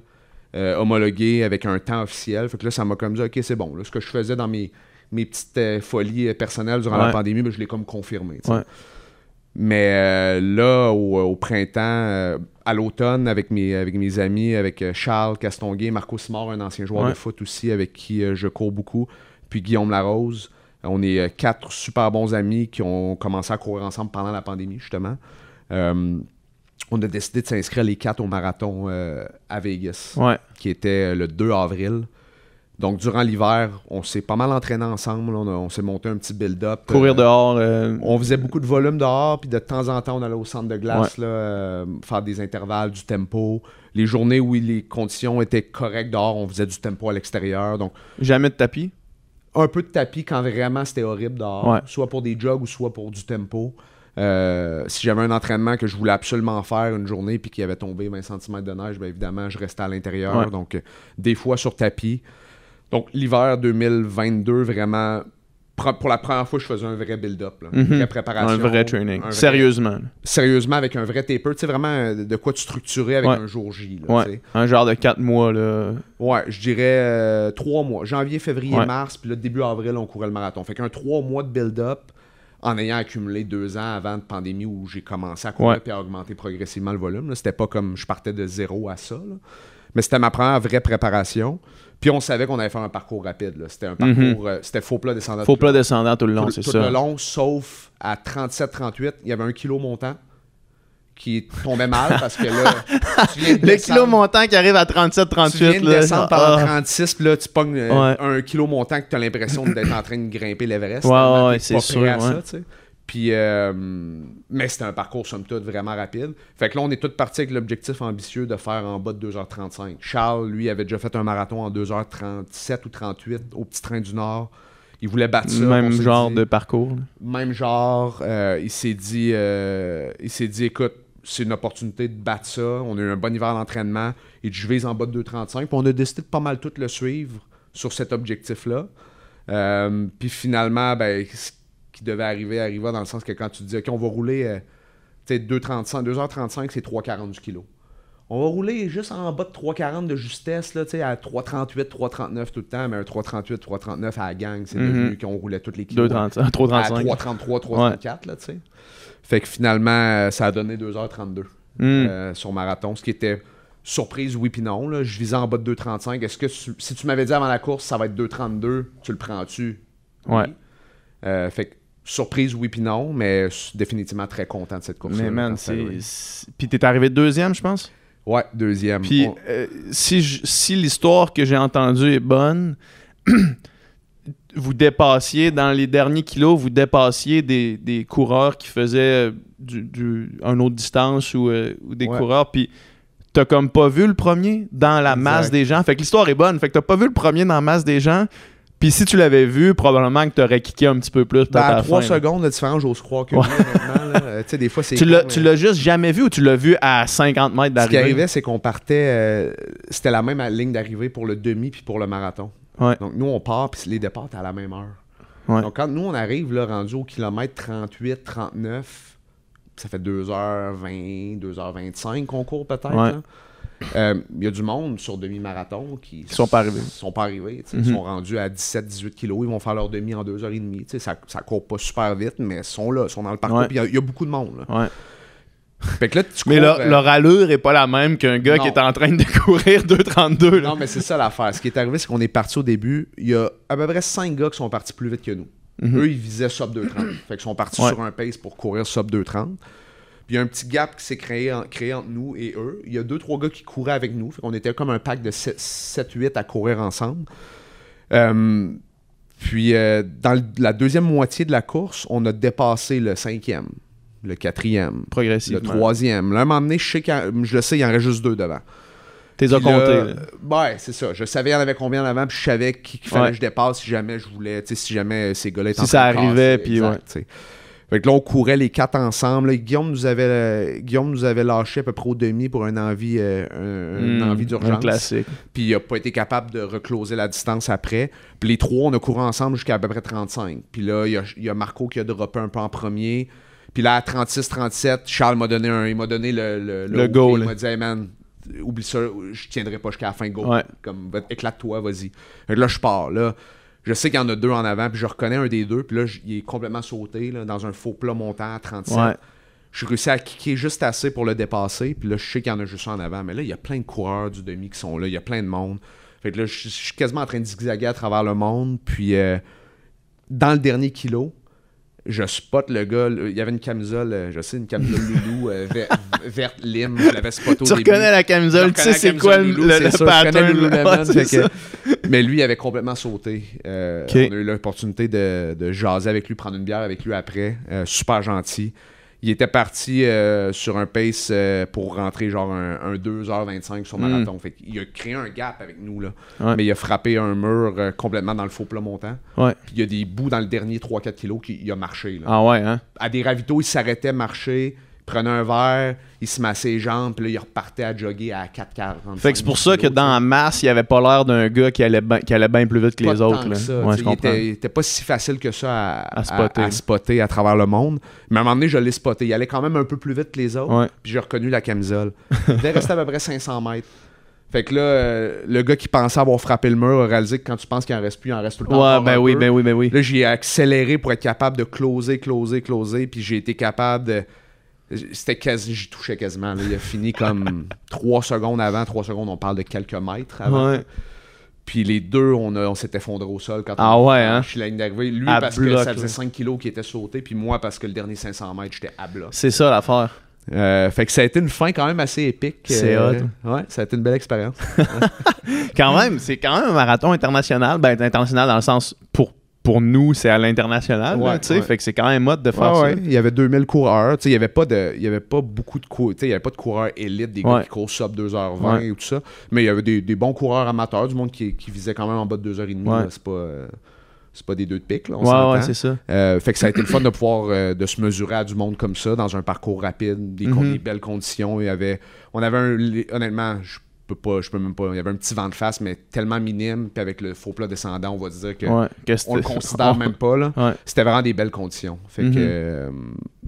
B: euh, homologué avec un temps officiel. Fait que là, ça m'a comme dit, OK, c'est bon. Là, ce que je faisais dans mes, mes petites euh, folies personnelles durant la
A: Ouais.
B: pandémie, ben, je l'ai comme confirmé.
A: Ouais.
B: Mais euh, là, au, au printemps, à l'automne, avec mes, avec mes amis, avec euh, Charles Castonguay, Marco Simard, un ancien joueur
A: Ouais.
B: de foot aussi, avec qui euh, je cours beaucoup, puis Guillaume Larose. On est euh, quatre super bons amis qui ont commencé à courir ensemble pendant la pandémie, justement. Euh, on a décidé de s'inscrire les quatre au marathon euh, à Vegas,
A: Ouais.
B: qui était euh, le 2 avril. Donc, durant l'hiver, on s'est pas mal entraîné ensemble. On, s'est monté un petit build-up.
A: Courir
B: Euh,
A: dehors. euh,
B: on faisait beaucoup de volume dehors, puis de temps en temps, on allait au centre de glace, là, euh, faire des intervalles, du tempo. Les journées où les conditions étaient correctes dehors, on faisait du tempo à l'extérieur. Donc,
A: Jamais de tapis?
B: un peu de tapis quand vraiment c'était horrible dehors,
A: Ouais.
B: soit pour des jogs ou soit pour du tempo. Euh, si j'avais un entraînement que je voulais absolument faire une journée puis qu'il avait tombé 20 cm de neige, bien évidemment, je restais à l'intérieur.
A: Ouais.
B: Donc, euh, des fois sur tapis. Donc, l'hiver 2022, vraiment, Pour la première fois, je faisais un vrai build-up. Une vraie préparation.
A: Un vrai training.
B: un vrai-
A: Sérieusement.
B: Sérieusement, avec un vrai taper. Tu sais, vraiment euh, de quoi tu structurer avec
A: Ouais.
B: un jour J. là,
A: Ouais. Un genre de 4 mois, là.
B: Ouais, je dirais euh, trois mois. Janvier, février,
A: Ouais.
B: mars, puis là, début avril, on courait le marathon. Fait qu'un trois mois de build-up en ayant accumulé deux ans avant de pandémie où j'ai commencé à courir puis à augmenter progressivement le volume. C'était pas comme je partais de zéro à ça. là. Mais c'était ma première vraie préparation. Puis on savait qu'on allait faire un parcours rapide. C'était un parcours, euh, c'était faux plat descendant.
A: Mhm. Faux
B: tout
A: plat descendant tout le long,
B: tout,
A: c'est
B: tout
A: ça.
B: le long, sauf à 37-38, il y avait un kilo montant qui tombait mal parce que là, tu viens de
A: Le
B: descendre-
A: kilo montant qui arrive à 37-38,
B: tu viens de
A: là.
B: descendre
A: Ah.
B: 36, puis là, tu pognes euh,
A: Ouais.
B: un kilo montant que tu as l'impression d'être en train de grimper l'Everest.
A: Ouais, ouais, c'est sûr,
B: à ça, tu sais. Puis, euh, mais c'était un parcours, somme toute, vraiment rapide. Fait que là, on est tous partis avec l'objectif ambitieux de faire en bas de 2h35. Charles, lui, avait déjà fait un marathon en 2h37 ou 38 au Petit Train du Nord. Il voulait battre ça.
A: Même genre
B: dit-
A: de parcours.
B: même genre, euh, il s'est dit, euh, il s'est dit, écoute, c'est une opportunité de battre ça. On a eu un bon hiver d'entraînement. Et je vise en bas de 2,35. Puis on a décidé de pas mal tout le suivre sur cet objectif-là. Euh, puis finalement, ben, ce qui devait arriver arriva dans le sens que quand tu dis, OK, on va rouler euh, tu sais, 2,35, 2h35, c'est 3,40 du kilo. On va rouler juste en bas de 3,40 de justesse, là, tu sais, à 3,38, 3,39 tout le temps, mais un 3,38, 3,39 à la gang, c'est
A: Mhm.
B: devenu qu'on roulait tous les kilos.
A: 2,35.
B: À
A: 3,35.
B: 3,33, 3,34, là, tu sais. Fait que finalement, euh, ça a donné 2h32
A: Hmm.
B: euh, sur marathon, ce qui était surprise, oui puis non. Là. Je visais en bas de 2,35. Est-ce que tu- si tu m'avais dit avant la course, ça va être 2,32, tu le prends-tu?
A: Ouais.
B: Oui. Euh, fait que surprise, oui puis non, mais définitivement très content de cette course.
A: Mais man, c'est. Puis t'es arrivé deuxième, je pense?
B: Ouais, deuxième.
A: Puis
B: On-
A: euh, si, je- si l'histoire que j'ai entendue est bonne, vous dépassiez, dans les derniers kilos, vous dépassiez des, des coureurs qui faisaient euh, du, du- un autre distance ou, euh, ou des
B: Ouais.
A: coureurs, puis t'as comme pas vu le premier dans la
B: Exact.
A: masse des gens. Fait que l'histoire est bonne. Fait que t'as pas vu le premier dans la masse des gens. Puis si tu l'avais vu, probablement que t'aurais kické un petit peu plus.
B: Ben,
A: à
B: à
A: la
B: 3
A: fin, là.
B: secondes de différence, j'ose croire que
A: Ouais.
B: oui, là. Tu sais, des fois, c'est.
A: Tu l'as, tu juste jamais vu ou tu l'as vu à 50 mètres
B: Ce qui
A: d'arrivée?
B: arrivait, c'est qu'on partait. euh, c'était la même ligne d'arrivée pour le demi puis pour le marathon.
A: Ouais.
B: Donc, nous, on part, puis les départs, à la même heure.
A: Ouais.
B: Donc, quand nous, on arrive, là, rendu au kilomètre 38, 39, ça fait 2h20, 2h25 qu'on court peut-être. Euh, Il y a du monde sur demi-marathon qui
A: Ils sont pas arrivés.
B: sont pas arrivés. sais.
A: Mhm.
B: Ils sont rendus à 17-18 kilos. Ils vont faire leur demi en 2h30. Tu sais, Ça, ça court pas super vite, mais ils sont là, ils sont dans le parcours.
A: Ouais.
B: Il y a- il y, a beaucoup de monde. Là.
A: Ouais.
B: Fait que là, tu
A: Mais
B: cours, euh,
A: leur allure est pas la même qu'un gars
B: Non.
A: qui est en train de courir 2,32. là.
B: Non, mais c'est ça l'affaire. Ce qui est arrivé, c'est qu'on est parti au début. Il y a à peu près 5 gars qui sont partis plus vite que nous.
A: Mhm.
B: Eux, ils visaient sub 2.30. fait qu'ils sont partis
A: Ouais.
B: sur un pace pour courir sub 2.30. Puis il y a un petit gap qui s'est créé, en- créé entre nous et eux. Il y a deux, trois gars qui couraient avec nous. Fait qu'on était comme un pack de 7-8 à courir ensemble. Euh, puis euh, dans le- la deuxième moitié de la course, on a dépassé le cinquième, le quatrième, le
A: Progressivement.
B: troisième. Là, à un moment donné, je, sais je le sais, il y en reste juste deux devant.
A: T'es as compté.
B: Ouais, c'est ça. Je savais il y en avait combien en avant, puis je savais qu'il fallait
A: Ouais.
B: que je dépasse si jamais je voulais, si jamais ces gars-là étaient
A: Si
B: en train
A: ça arrivait, puis ouais.
B: Fait que là, on courait les quatre ensemble. là. Guillaume, nous avait, euh, Guillaume nous avait lâché à peu près au demi pour une envie, euh, un-
A: Hmm,
B: envie
A: Un
B: d'urgence.
A: classique.
B: Puis il a pas été capable de recloser la distance après. Puis les trois, on a couru ensemble jusqu'à à peu près 35. Puis là, il y a, il y a Marco qui a droppé un peu en premier. Puis là, à 36-37, Charles m'a donné un, il m'a donné le, le,
A: Le
B: OK.
A: go,
B: Il m'a dit, hey man, oublie ça, je tiendrai pas jusqu'à la fin, go.
A: Ouais.
B: Comme, éclate-toi, vas-y. Là, je pars. Là, je sais qu'il y en a deux en avant, puis je reconnais un des deux. Puis là, il est complètement sauté là, dans un faux plat montant à 37.
A: Ouais.
B: Je réussi à kicker juste assez pour le dépasser. Puis là, je sais qu'il y en a juste un en avant. Mais là, il y a plein de coureurs du demi qui sont là. Il y a plein de monde. Fait que là, je je suis quasiment en train de zigzaguer à travers le monde. Puis euh, dans le dernier kilo, je spot le gars. Il y avait une camisole, euh, je sais, une camisole loulou euh, ver- verte lime. Je l'avais spot au
A: Tu
B: début.
A: reconnais la camisole, tu sais c'est quoi
B: Loulou,
A: le-
B: c'est
A: le
B: sûr,
A: pattern.
B: Que-
A: ça.
B: Mais lui, il avait complètement sauté. Euh. On a eu l'opportunité de, de jaser avec lui, prendre une bière avec lui après. Euh, super gentil. Il était parti euh, sur un pace euh, pour rentrer genre un, un 2h25 sur
A: Mm.
B: marathon. Fait il a créé un gap avec nous. Là.
A: Ouais.
B: Mais il a frappé un mur euh, complètement dans le faux plat montant.
A: Ouais.
B: Puis il y a des bouts dans le dernier 3-4 kilos qui il a marché. Là.
A: Ah ouais, hein?
B: À des ravitaux, il s'arrêtait, marchait. Prenait un verre, il se massait les jambes, puis là, il repartait à jogger à 4,40.
A: Fait que c'est pour ça que dans la masse, il avait pas l'air d'un gars qui allait, ben- qui allait bien plus vite que
B: Pas
A: les autres.
B: que
A: là.
B: ça,
A: Ouais, je
B: il, était, il était pas si facile que ça à,
A: À spotter.
B: à spotter à travers le monde. Mais à un moment donné, je l'ai spoté. Il allait quand même un peu plus vite que les autres.
A: Ouais.
B: Puis j'ai reconnu la camisole. Il devait rester à peu près 500 mètres. Fait que là, euh, le gars qui pensait avoir frappé le mur a réalisé que quand tu penses qu'il en reste plus, il en reste tout le temps.
A: Ouais, ben oui,
B: peu.
A: ben oui, ben oui.
B: Là, j'ai accéléré pour être capable de closer, closer, closer. Puis j'ai été capable de. C'était quasi. J'y touchais quasiment. là. Il a fini comme 3 secondes avant. 3 secondes, on parle de quelques mètres avant.
A: Ouais.
B: Puis les deux, on, a- on s'est effondré au sol quand
A: Ah
B: on
A: ouais, hein?
B: la ligne d'arrivée. Lui,
A: À
B: parce
A: bloc,
B: que ça
A: là.
B: faisait 5 kilos qui était sauté. Puis moi, parce que le dernier 500 mètres, j'étais à bloc.
A: C'est ça l'affaire.
B: Euh, fait que ça a été une fin quand même assez épique.
A: C'est
B: Euh, Ouais, ça a été une belle expérience.
A: Quand même, c'est quand même un marathon international. Ben, international dans le sens pour, pour nous, c'est à l'international.
B: Ouais,
A: tu sais.
B: ouais.
A: Fait que c'est quand même mode de faire
B: Ouais,
A: ça.
B: Il y avait 2000 coureurs. Tu sais, Il n'y avait, pas de- il y avait pas beaucoup de coureurs. Il y avait pas de coureurs élites, des gars qui courent sub 2h20
A: Ouais.
B: ou tout ça. Mais il y avait des, des bons coureurs amateurs, du monde qui, qui visait quand même en bas de 2h30.
A: Ouais.
B: là. C'est pas, euh, c'est pas des deux de pique. Là, on
A: Ouais, ouais, c'est ça.
B: Euh, fait que ça a été le fun de pouvoir euh, de se mesurer à du monde comme ça dans un parcours rapide, des,
A: Mhm.
B: des belles conditions. Il y avait, on avait un, honnêtement, je peux pas, je peux même pas. Il y avait un petit vent de face, mais tellement minime. Puis avec le faux plat descendant, on va dire que
A: Ouais. que
B: on le considère même pas là.
A: Ouais.
B: C'était vraiment des belles conditions. Fait
A: Mhm.
B: que euh,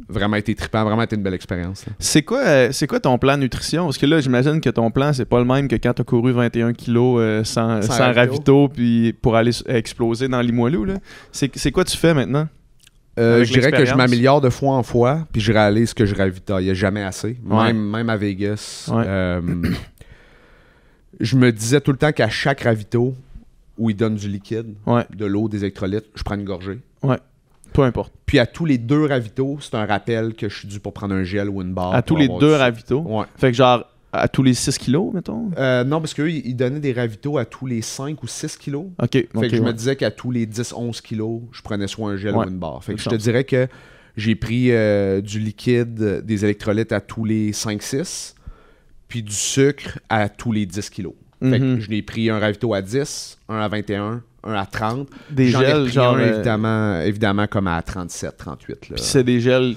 B: vraiment été trippant, vraiment été une belle expérience.
A: C'est quoi, euh, c'est quoi ton plan nutrition? Parce que là, j'imagine que ton plan, c'est pas le même que quand t'as couru 21 kilos euh, sans,
B: Sans
A: sans
B: ravito.
A: puis pour aller exploser dans Limoilou. là. C'est quoi tu fais maintenant?
B: Je dirais que je m'améliore de fois en fois, puis je réalise que je ravitaillais jamais assez.
A: Ouais.
B: Même, même à Vegas.
A: Ouais.
B: je me disais tout le temps qu'à chaque ravito où ils donnent du liquide,
A: Ouais.
B: de l'eau, des électrolytes, je prends une gorgée.
A: Peu importe.
B: Puis à tous les deux ravitaux, c'est un rappel que je suis dû pour prendre un gel ou une barre.
A: à tous les deux ravitaux.
B: Ouais.
A: Fait que genre, à tous les 6 kilos, mettons?
B: Euh, non, parce qu'eux, ils donnaient des ravitaux à tous les 5 ou 6 kilos.
A: Ok.
B: Fait que je me
A: ouais.
B: disais qu'à tous les 10-11 kilos, je prenais soit un gel
A: Ouais.
B: ou une barre. Fait que je te dirais que j'ai pris euh, du liquide, des électrolytes à tous les 5-6, puis du sucre à tous les 10 kilos. Fait
A: Mhm.
B: que je l'ai pris un ravito à 10, un à 21, un à 30.
A: Des
B: J'en ai
A: gels,
B: repris
A: genre.
B: un,
A: euh,
B: évidemment, évidemment, comme à 37, 38. Là.
A: Puis c'est des gels.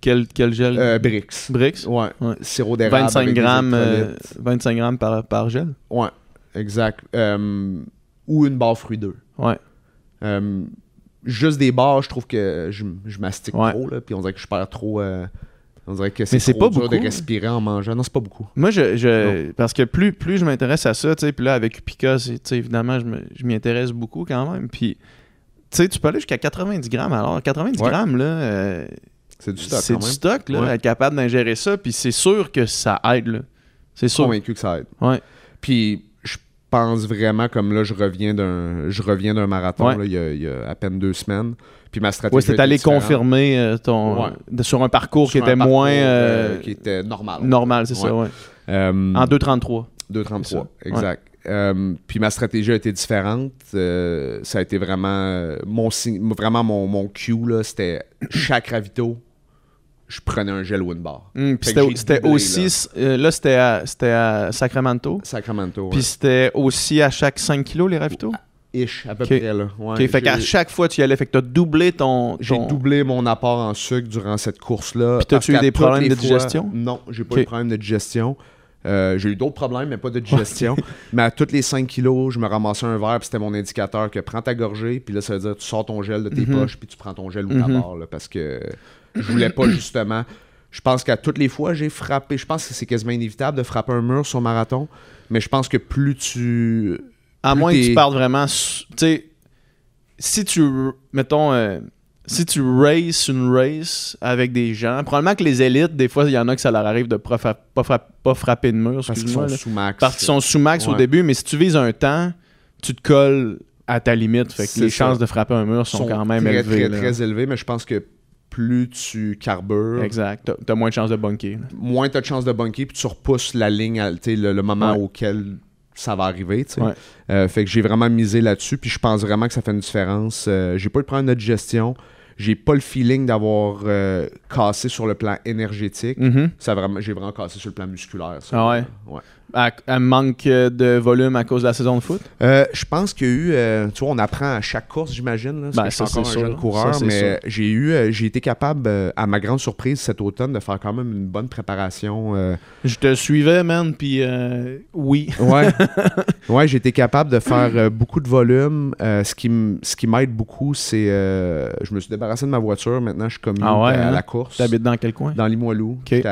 A: Quel, quel gel?
B: Euh, Brix.
A: Brix?
B: Ouais.
A: Ouais.
B: Sirop d'érable.
A: 25
B: avec des
A: grammes, euh,
B: électrolytes.
A: 25 grammes par, par gel?
B: Ouais, exact. Euh, ou une barre fruit 2.
A: Ouais.
B: Juste des barres, je trouve que je, je mastique
A: Ouais.
B: trop, là, puis on dirait que je perds trop. On dirait que c'est
A: pas
B: dur
A: beaucoup.
B: de respirer en mangeant. Non, c'est pas beaucoup.
A: Moi, je, je parce que plus, plus je m'intéresse à ça, tu sais, puis là, avec Upica, c'est- tu sais, évidemment, je, me- je m'y intéresse beaucoup quand même. Puis, tu sais, tu peux aller jusqu'à 90 grammes. Alors, 90
B: Ouais.
A: grammes, là, euh,
B: C'est du stock
A: c'est du stock, là,
B: Ouais.
A: être capable d'ingérer ça. Puis c'est sûr que ça aide, là. C'est sûr.
B: convaincu que ça aide.
A: Ouais.
B: Puis pense vraiment, comme là, je reviens d'un je reviens d'un marathon
A: Ouais.
B: là, il, y a, il y a à peine deux semaines. Puis ma stratégie.
A: C'était
B: été
A: allé
B: différente.
A: confirmer euh, ton
B: Ouais.
A: sur un parcours
B: Sur
A: qui était
B: parcours,
A: moins
B: euh,
A: euh,
B: qui était normal.
A: normal, c'est ça,
B: Ouais.
A: ouais.
B: Euh,
A: En 2.33.
B: 2,33,
A: C'est ça.
B: exact. Puis ma stratégie a été différente. Ça a été vraiment mon signe- vraiment mon, mon cue là, c'était chaque ravito, je prenais un gel ou une barre.
A: Puis
B: Fait que
A: c'était aussi euh, là, c'était à, c'était à Sacramento.
B: Sacramento.
A: Puis c'était aussi à chaque 5 kilos les ravitaux.
B: Ish, à peu près là. Ouais,
A: fait qu'à chaque fois tu y allais, fait que t'as doublé ton.
B: J'ai doublé mon apport en sucre durant cette course-là.
A: Puis t'as-tu eu des problèmes de
B: fois-
A: digestion?
B: Non, j'ai pas eu de problème de digestion. Euh, j'ai eu d'autres problèmes, mais pas de digestion. mais à toutes les 5 kilos, je me ramassais un verre, puis c'était mon indicateur que prends ta gorgée, puis là, ça veut dire tu sors ton gel de tes
A: Mhm.
B: poches, puis tu prends ton gel ou ta
A: Mhm.
B: barre, là, parce que je voulais pas justement. Je pense qu'à toutes les fois, j'ai frappé. Je pense que c'est quasiment inévitable de frapper un mur sur marathon, mais je pense que plus tu.
A: À
B: plus
A: moins que tu
B: t'es-
A: partes vraiment. Tu sais, si tu. Mettons. euh, si tu races une race avec des gens, probablement que les élites, des fois, il y en a que ça leur arrive de pas, fra- pas fra- pas frapper de mur,
B: Parce qu'ils sont
A: là.
B: sous max.
A: parce qu'ils sont sous max au début, mais si tu vises un temps, tu te colles à ta limite. Fait que les
B: ça.
A: chances de frapper un mur sont, quand même
B: très,
A: élevées.
B: Très,
A: là.
B: très élevées, mais je pense que plus tu carbures,
A: Exact. T'as- T'as moins de chances de bunker.
B: moins tu as de chances de bunker, puis tu repousses la ligne, à- le, le moment
A: Ouais.
B: auquel ça va arriver.
A: Ouais.
B: Euh, fait que j'ai vraiment misé là-dessus, puis je pense vraiment que ça fait une différence. Euh, j'ai pas eu de problème de digestion. J'ai pas le feeling d'avoir euh, cassé sur le plan énergétique.
A: Mhm.
B: Ça a vraiment, j'ai vraiment cassé sur le plan musculaire. ça.
A: Ah ouais?
B: Ouais.
A: À, à manque de volume à cause de la saison de foot?
B: Euh, je pense qu'il y a eu, euh, tu vois, on apprend à chaque course, j'imagine.
A: Ben,
B: je suis encore un
A: sûr.
B: jeune coureur,
A: Ça,
B: mais j'ai eu, euh, j'ai été capable, euh, à ma grande surprise cet automne, de faire quand même une bonne préparation. euh,
A: Je te suivais, man, puis euh, oui.
B: Ouais, ouais j'ai été capable de faire euh, beaucoup de volume. Euh, ce qui ce qui m'aide beaucoup, c'est. euh, je me suis débarrassé de ma voiture. Maintenant, je suis comme
A: Ah ouais,
B: à
A: hein?
B: la course.
A: T'habites dans quel coin?
B: Dans Limoilou.
A: Ok.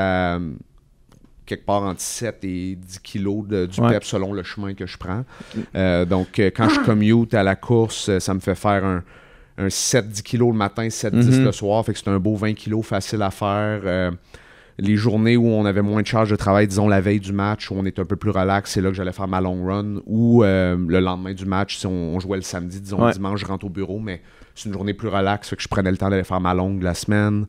B: Quelque part entre 7 et 10 kilos de- du
A: Ouais.
B: PEP selon le chemin que je prends. Euh, donc, euh, quand je commute à la course, euh, ça me fait faire un, un 7-10 kilos le matin, 7-10
A: Mhm.
B: le soir. Fait que c'est un beau 20 kilos facile à faire. Euh, les journées où on avait moins de charge de travail, disons la veille du match, où on était un peu plus relax, c'est là que j'allais faire ma long run. Ou euh, le lendemain du match, si on, on jouait le samedi, disons
A: Ouais.
B: dimanche, je rentre au bureau, mais c'est une journée plus relax, fait que je prenais le temps d'aller faire ma longue la semaine.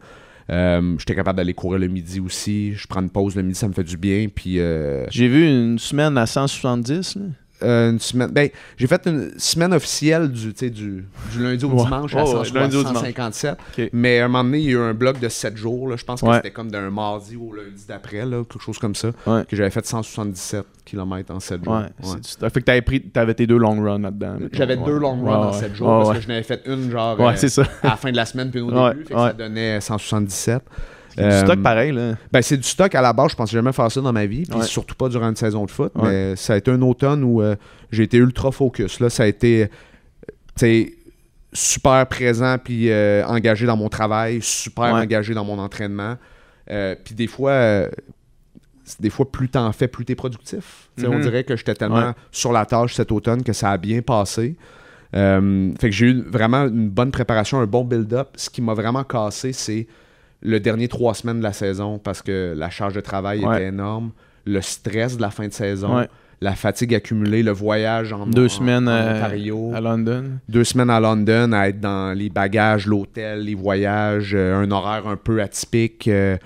B: Euh, J'étais capable d'aller courir le midi aussi. Je prends une pause le midi, ça me fait du bien. Euh,
A: J'ai vu une semaine à 170. là.
B: Euh, une semaine. Ben, j'ai fait une semaine officielle du, du, du lundi au
A: Ouais.
B: dimanche à
A: ouais,
B: 160,
A: lundi au dimanche.
B: 157.
A: Ok.
B: Mais à un moment donné, il y a eu un bloc de 7 jours. là. Je pense que
A: Ouais.
B: c'était comme d'un mardi au lundi d'après, là, quelque chose comme ça.
A: Ouais.
B: Que j'avais fait 177 km en 7 jours.
A: Stuff. Fait que t'avais pris, t'avais tes deux long runs là-dedans.
B: J'avais deux long runs en
A: ouais.
B: 7 jours parce que je n'avais fait une genre euh,
A: ça.
B: à la fin de la semaine puis une au début. Fait que
A: ouais.
B: ça donnait 177.
A: C'est du
B: Euh,
A: stock pareil, là.
B: Ben, c'est du stock à la base. Je pensais jamais faire ça dans ma vie. Puis
A: Ouais.
B: surtout pas durant une saison de foot.
A: Ouais.
B: Mais ça a été un automne où euh, j'ai été ultra focus. Là, ça a été euh, super présent puis euh, engagé dans mon travail, super
A: Ouais.
B: engagé dans mon entraînement. Euh, puis des fois, euh, des fois, plus t'en fais, plus t'es productif. On
A: Mhm.
B: dirait que j'étais tellement
A: Ouais.
B: sur la tâche cet automne que ça a bien passé. Euh, fait que j'ai eu vraiment une bonne préparation, un bon build-up. Ce qui m'a vraiment cassé, c'est le dernier trois semaines de la saison parce que la charge de travail
A: Ouais.
B: était énorme, le stress de la fin de saison,
A: Ouais.
B: la fatigue accumulée, le voyage en,
A: Deux
B: en-
A: semaines
B: en
A: euh,
B: Ontario,
A: à London.
B: deux semaines à London à être dans les bagages, l'hôtel, les voyages, euh, un horaire un peu atypique. euh.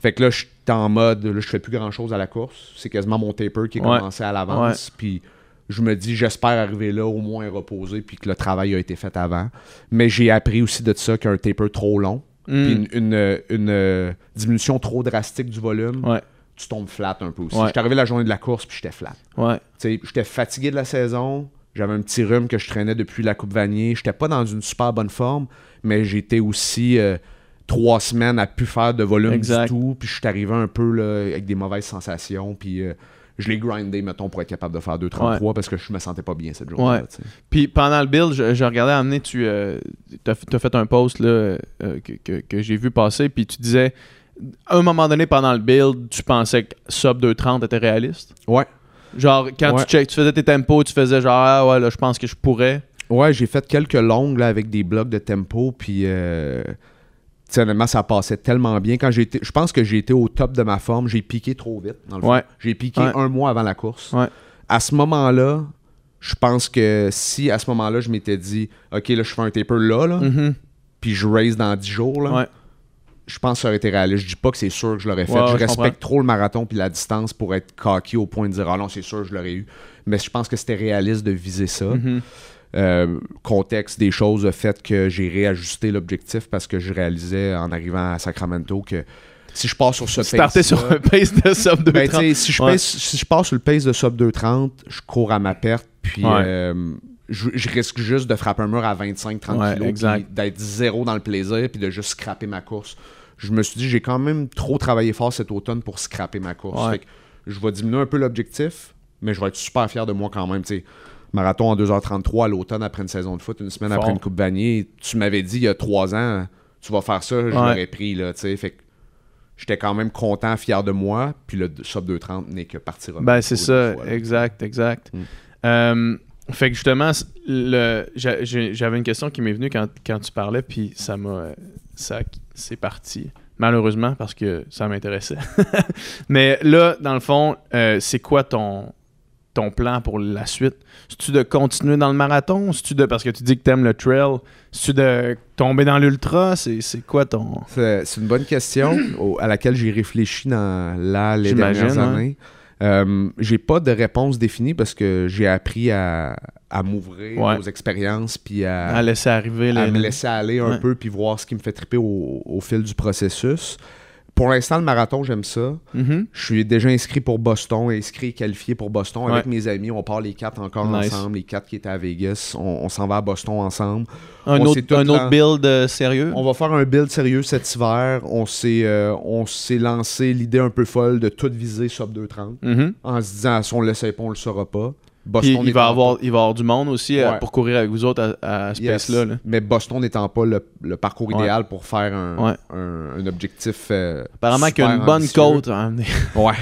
B: fait que là, je suis en mode, là, je fais plus grand chose à la course. C'est quasiment mon taper qui est
A: Ouais.
B: commencé à l'avance. Puis je me dis, j'espère arriver là au moins reposé, puis que le travail a été fait avant. Mais j'ai appris aussi de ça qu'un taper trop long,
A: Mm.
B: puis une, une- une, euh, diminution trop drastique du volume,
A: Ouais.
B: tu tombes flat un peu aussi.
A: Ouais.
B: J'étais arrivé la journée de la course, puis j'étais flat.
A: Ouais.
B: J'étais fatigué de la saison. J'avais un petit rhume que je traînais depuis la Coupe Vanier. J'étais pas dans une super bonne forme, mais j'étais aussi euh, trois semaines à plus faire de volume
A: Exact.
B: du tout. Puis je suis arrivé un peu là, avec des mauvaises sensations. Puis euh, je l'ai grindé, mettons, pour être capable de faire 2,33 parce que je me sentais pas bien cette journée.
A: Ouais. Puis pendant le build, je, je regardais amener, tu as, fait un post là, euh, que, que- que j'ai vu passer, puis tu disais, à un moment donné pendant le build, tu pensais que sub 230 était réaliste?
B: Ouais.
A: Genre, quand
B: Ouais.
A: tu, check, tu faisais tes tempos, tu faisais genre, ah ouais, là, je pense que je pourrais.
B: Ouais, j'ai fait quelques longues là, avec des blocs de tempo, puis euh, honnêtement, ça passait tellement bien. Quand été, je pense que j'ai été au top de ma forme, j'ai piqué trop vite. Dans le fond.
A: Ouais.
B: J'ai piqué
A: Ouais.
B: un mois avant la course.
A: Ouais.
B: À ce moment-là, je pense que si à ce moment-là, je m'étais dit, OK, là, je fais un taper là, là
A: Mhm.
B: puis je raise dans 10 jours, là, je pense que ça aurait été réaliste. Je dis pas que c'est sûr que je l'aurais fait. Je respecte trop le marathon puis la distance pour être cocky au point de dire, ah non, c'est sûr, je l'aurais eu. Mais je pense que c'était réaliste de viser ça.
A: Mhm.
B: Euh, contexte des choses, le fait que j'ai réajusté l'objectif parce que je réalisais en arrivant à Sacramento que si je pars sur ce pace
A: sur un pace de sub 230.
B: ben, si, je
A: Ouais.
B: pace- si je pars sur le pace de sub 230, je cours à ma perte, puis
A: Ouais.
B: euh, je, je risque juste de frapper un mur à 25-30
A: Ouais,
B: kilos,
A: exact.
B: puis d'être zéro dans le plaisir, puis de juste scraper ma course. Je me suis dit, j'ai quand même trop travaillé fort cet automne pour scraper ma course. Fait que je vais diminuer un peu l'objectif, mais je vais être super fier de moi quand même. Marathon en 2h33 à l'automne après une saison de foot, une semaine
A: Fort.
B: après une Coupe Vanier. Tu m'avais dit il y a trois ans, tu vas faire ça, je
A: Ouais.
B: l'aurais pris. Là, fait que j'étais quand même content, fier de moi. Puis le sub 230 n'est que partie remise
A: Ben, c'est ça,
B: fois,
A: exact, exact.
B: Mm.
A: Euh, fait que justement, j'avais une question qui m'est venue quand, quand tu parlais, puis ça m'a. ça C'est parti. Malheureusement, parce que ça m'intéressait. Mais là, dans le fond, euh, c'est quoi ton, ton plan pour la suite? C'est-tu de continuer dans le marathon? C'est-tu de. Parce que tu dis que t'aimes le trail. C'est-tu de tomber dans l'ultra? C'est c'est quoi ton.
B: C'est c'est une bonne question au- à laquelle j'ai réfléchi dans là, les
A: J'imagine,
B: dernières années. Euh, j'ai pas de réponse définie parce que j'ai appris à, à m'ouvrir
A: Ouais.
B: aux expériences puis à,
A: À laisser arriver
B: à
A: les.
B: me laisser aller un
A: Ouais.
B: peu puis voir ce qui me fait triper au, au fil du processus. Pour l'instant, le marathon, j'aime ça.
A: Mhm.
B: Je suis déjà inscrit pour Boston, inscrit et qualifié pour Boston. Avec mes amis, on part les quatre encore
A: Nice.
B: ensemble. Les quatre qui étaient à Vegas, on, on s'en va à Boston ensemble.
A: Un,
B: On
A: autre, un autre build euh, sérieux?
B: On va faire un build sérieux cet hiver. On s'est euh, lancé l'idée un peu folle de tout viser sub 230
A: Mhm.
B: en se disant si on le sait pas, on le saura pas. Boston
A: il va, avoir, il va avoir du monde aussi euh, pour courir avec vous autres à, à ce
B: Yes.
A: là.
B: Mais Boston n'étant pas le, le parcours
A: Ouais.
B: idéal pour faire un,
A: Ouais.
B: un, un objectif. euh,
A: Apparemment qu'il y a une bonne côte. hein.
B: Ouais.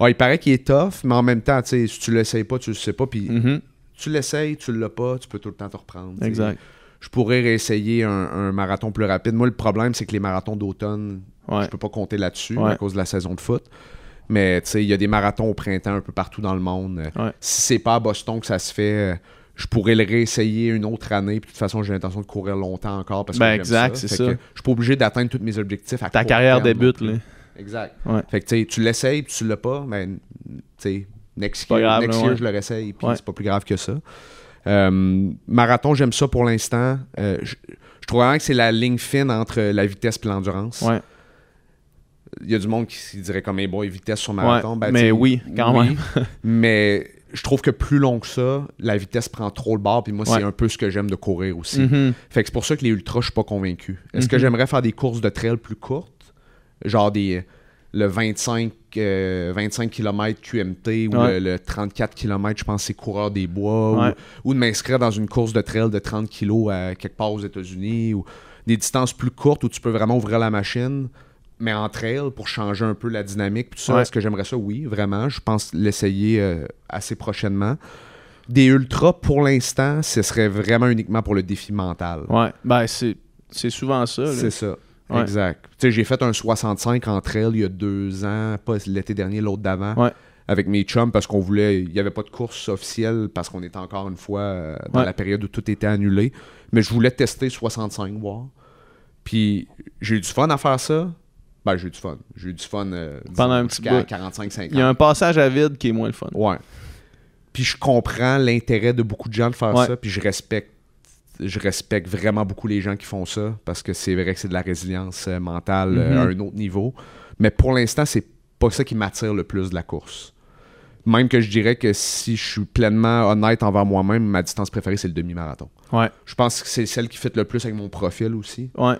B: Ouais, il paraît qu'il est tough, mais en même temps, si tu l'essayes pas, tu le sais pas. Puis
A: Mhm.
B: tu l'essayes, tu l'as pas, tu peux tout le temps te reprendre.
A: Exact.
B: Je pourrais réessayer un, un marathon plus rapide. Moi, le problème, c'est que les marathons d'automne, je peux pas compter là-dessus à cause de la saison de foot. Mais tu sais, il y a des marathons au printemps un peu partout dans le monde. Euh,
A: Ouais.
B: Si c'est pas à Boston que ça se fait, euh, je pourrais le réessayer une autre année. Puis de toute façon, j'ai l'intention de courir longtemps encore parce que
A: Ben, exact, c'est ça.
B: Je suis pas obligé d'atteindre tous mes objectifs à
A: Ta carrière
B: terme
A: débute. Là.
B: Exact.
A: Ouais.
B: Fait que tu l'essayes, puis tu l'as pas, ben, tu sais, next year,
A: grave,
B: next year,
A: ouais.
B: je le réessaye, puis c'est pas plus grave que ça. Euh, marathon, j'aime ça pour l'instant. Euh, je, je trouve vraiment que c'est la ligne fine entre la vitesse et l'endurance.
A: Ouais.
B: Il y a du monde qui, qui dirait comme, hey boy, vitesse sur marathon.
A: Ouais,
B: Ben,
A: mais oui, quand même.
B: mais je trouve que plus long que ça, la vitesse prend trop le bord, puis moi,
A: Ouais.
B: c'est un peu ce que j'aime de courir aussi.
A: Mhm.
B: Fait que c'est pour ça que les ultras, je suis pas convaincu. Est-ce que
A: Mhm.
B: j'aimerais faire des courses de trail plus courtes? Genre des le 25, euh, 25 km QMT ou
A: Ouais.
B: le, le 34 km, je pense, c'est coureur des bois. Ou, de m'inscrire dans une course de trail de 30 kg à quelque part aux États-Unis. Ou des distances plus courtes où tu peux vraiment ouvrir la machine, mais en trail pour changer un peu la dynamique. tout ça,
A: Ouais.
B: est-ce que j'aimerais ça? Oui, vraiment. Je pense l'essayer euh, assez prochainement. Des ultras, pour l'instant, ce serait vraiment uniquement pour le défi mental.
A: Ouais. Ben, c'est c'est souvent ça. là.
B: C'est ça.
A: Ouais.
B: Exact. Tu sais, j'ai fait un 65 en trail il y a deux ans, pas l'été dernier, l'autre d'avant,
A: Ouais.
B: avec mes chums parce qu'on voulait. Il n'y avait pas de course officielle parce qu'on était encore une fois euh, dans la période où tout était annulé. Mais je voulais tester 65, voir. Puis j'ai eu du fun à faire ça. Ben, j'ai eu du fun. J'ai eu du fun euh,
A: Pendant un petit
B: jusqu'à
A: bout.
B: 45-50.
A: Il y a un passage à vide qui est moins le fun.
B: Ouais. Puis je comprends l'intérêt de beaucoup de gens de faire
A: Ouais.
B: ça, puis je respecte je respecte vraiment beaucoup les gens qui font ça parce que c'est vrai que c'est de la résilience euh, mentale euh,
A: Mhm.
B: à un autre niveau. Mais pour l'instant, c'est pas ça qui m'attire le plus de la course. Même que je dirais que si je suis pleinement honnête envers moi-même, ma distance préférée, c'est le demi-marathon.
A: Ouais.
B: Je pense que c'est celle qui fit le plus avec mon profil aussi.
A: Ouais.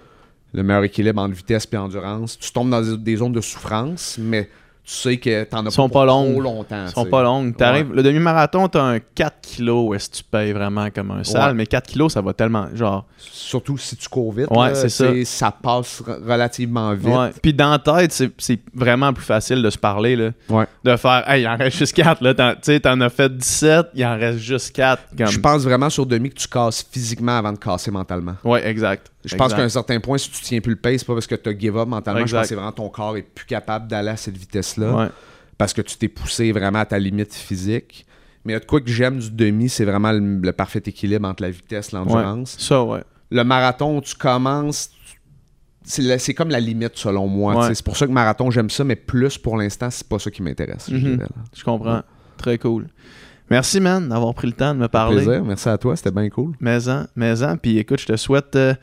B: Le meilleur équilibre entre vitesse et endurance. Tu tombes dans des- des zones de souffrance, mais tu sais que t'en as
A: Sont
B: pas,
A: pas longues.
B: trop longtemps.
A: Ils sont pas longues. T'arrives- Le demi-marathon, t'as un 4 kilos est-ce que tu payes vraiment comme un sale,
B: Ouais.
A: mais 4 kilos, ça va tellement. Genre.
B: Surtout si tu cours vite.
A: Ouais,
B: là,
A: c'est ça.
B: Ça passe relativement vite.
A: Puis dans la tête, c'est- c'est vraiment plus facile de se parler. Là.
B: Ouais.
A: De faire, hey, il en reste juste 4. Là. T'en- Tu sais, t'en as fait 17, il en reste juste 4. Comme...
B: Je pense vraiment sur demi que tu casses physiquement avant de casser mentalement.
A: Ouais, exact.
B: Je pense qu'à un certain point, si tu tiens plus le pace, c'est pas parce que tu as give up mentalement. Je pense que c'est vraiment ton corps est plus capable d'aller à cette vitesse-là.
A: Ouais.
B: Parce que tu t'es poussé vraiment à ta limite physique. Mais il y a de quoi que j'aime du demi, c'est vraiment le, le parfait équilibre entre la vitesse et l'endurance.
A: Ça, ouais.
B: Le marathon, tu commences. C'est comme la limite selon moi.
A: Ouais.
B: C'est pour ça que marathon, j'aime ça, mais plus pour l'instant, c'est pas ça qui m'intéresse. je
A: Mhm. Je comprends. Très cool. Merci, man, d'avoir pris le temps de me parler.
B: Plaisir, merci à toi, c'était bien cool.
A: Maison, maison. Puis écoute, je te souhaite euh,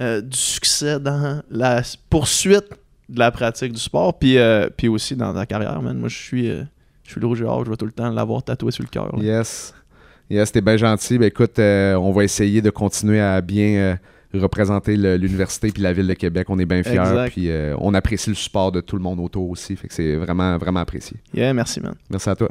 A: euh, du succès dans la poursuite de la pratique du sport, puis, euh, puis aussi dans ta carrière, man. Moi, je suis, euh, je suis le rouge et or, je vais tout le temps l'avoir tatoué sur le cœur.
B: Yes. Yes, t'es bien gentil. Ben écoute, euh, on va essayer de continuer à bien représenter l'université puis la ville de Québec. On est bien fiers.
A: Exact.
B: Puis on apprécie le support de tout le monde autour aussi. Fait que c'est vraiment, vraiment apprécié.
A: Yeah, merci, man.
B: Merci à toi.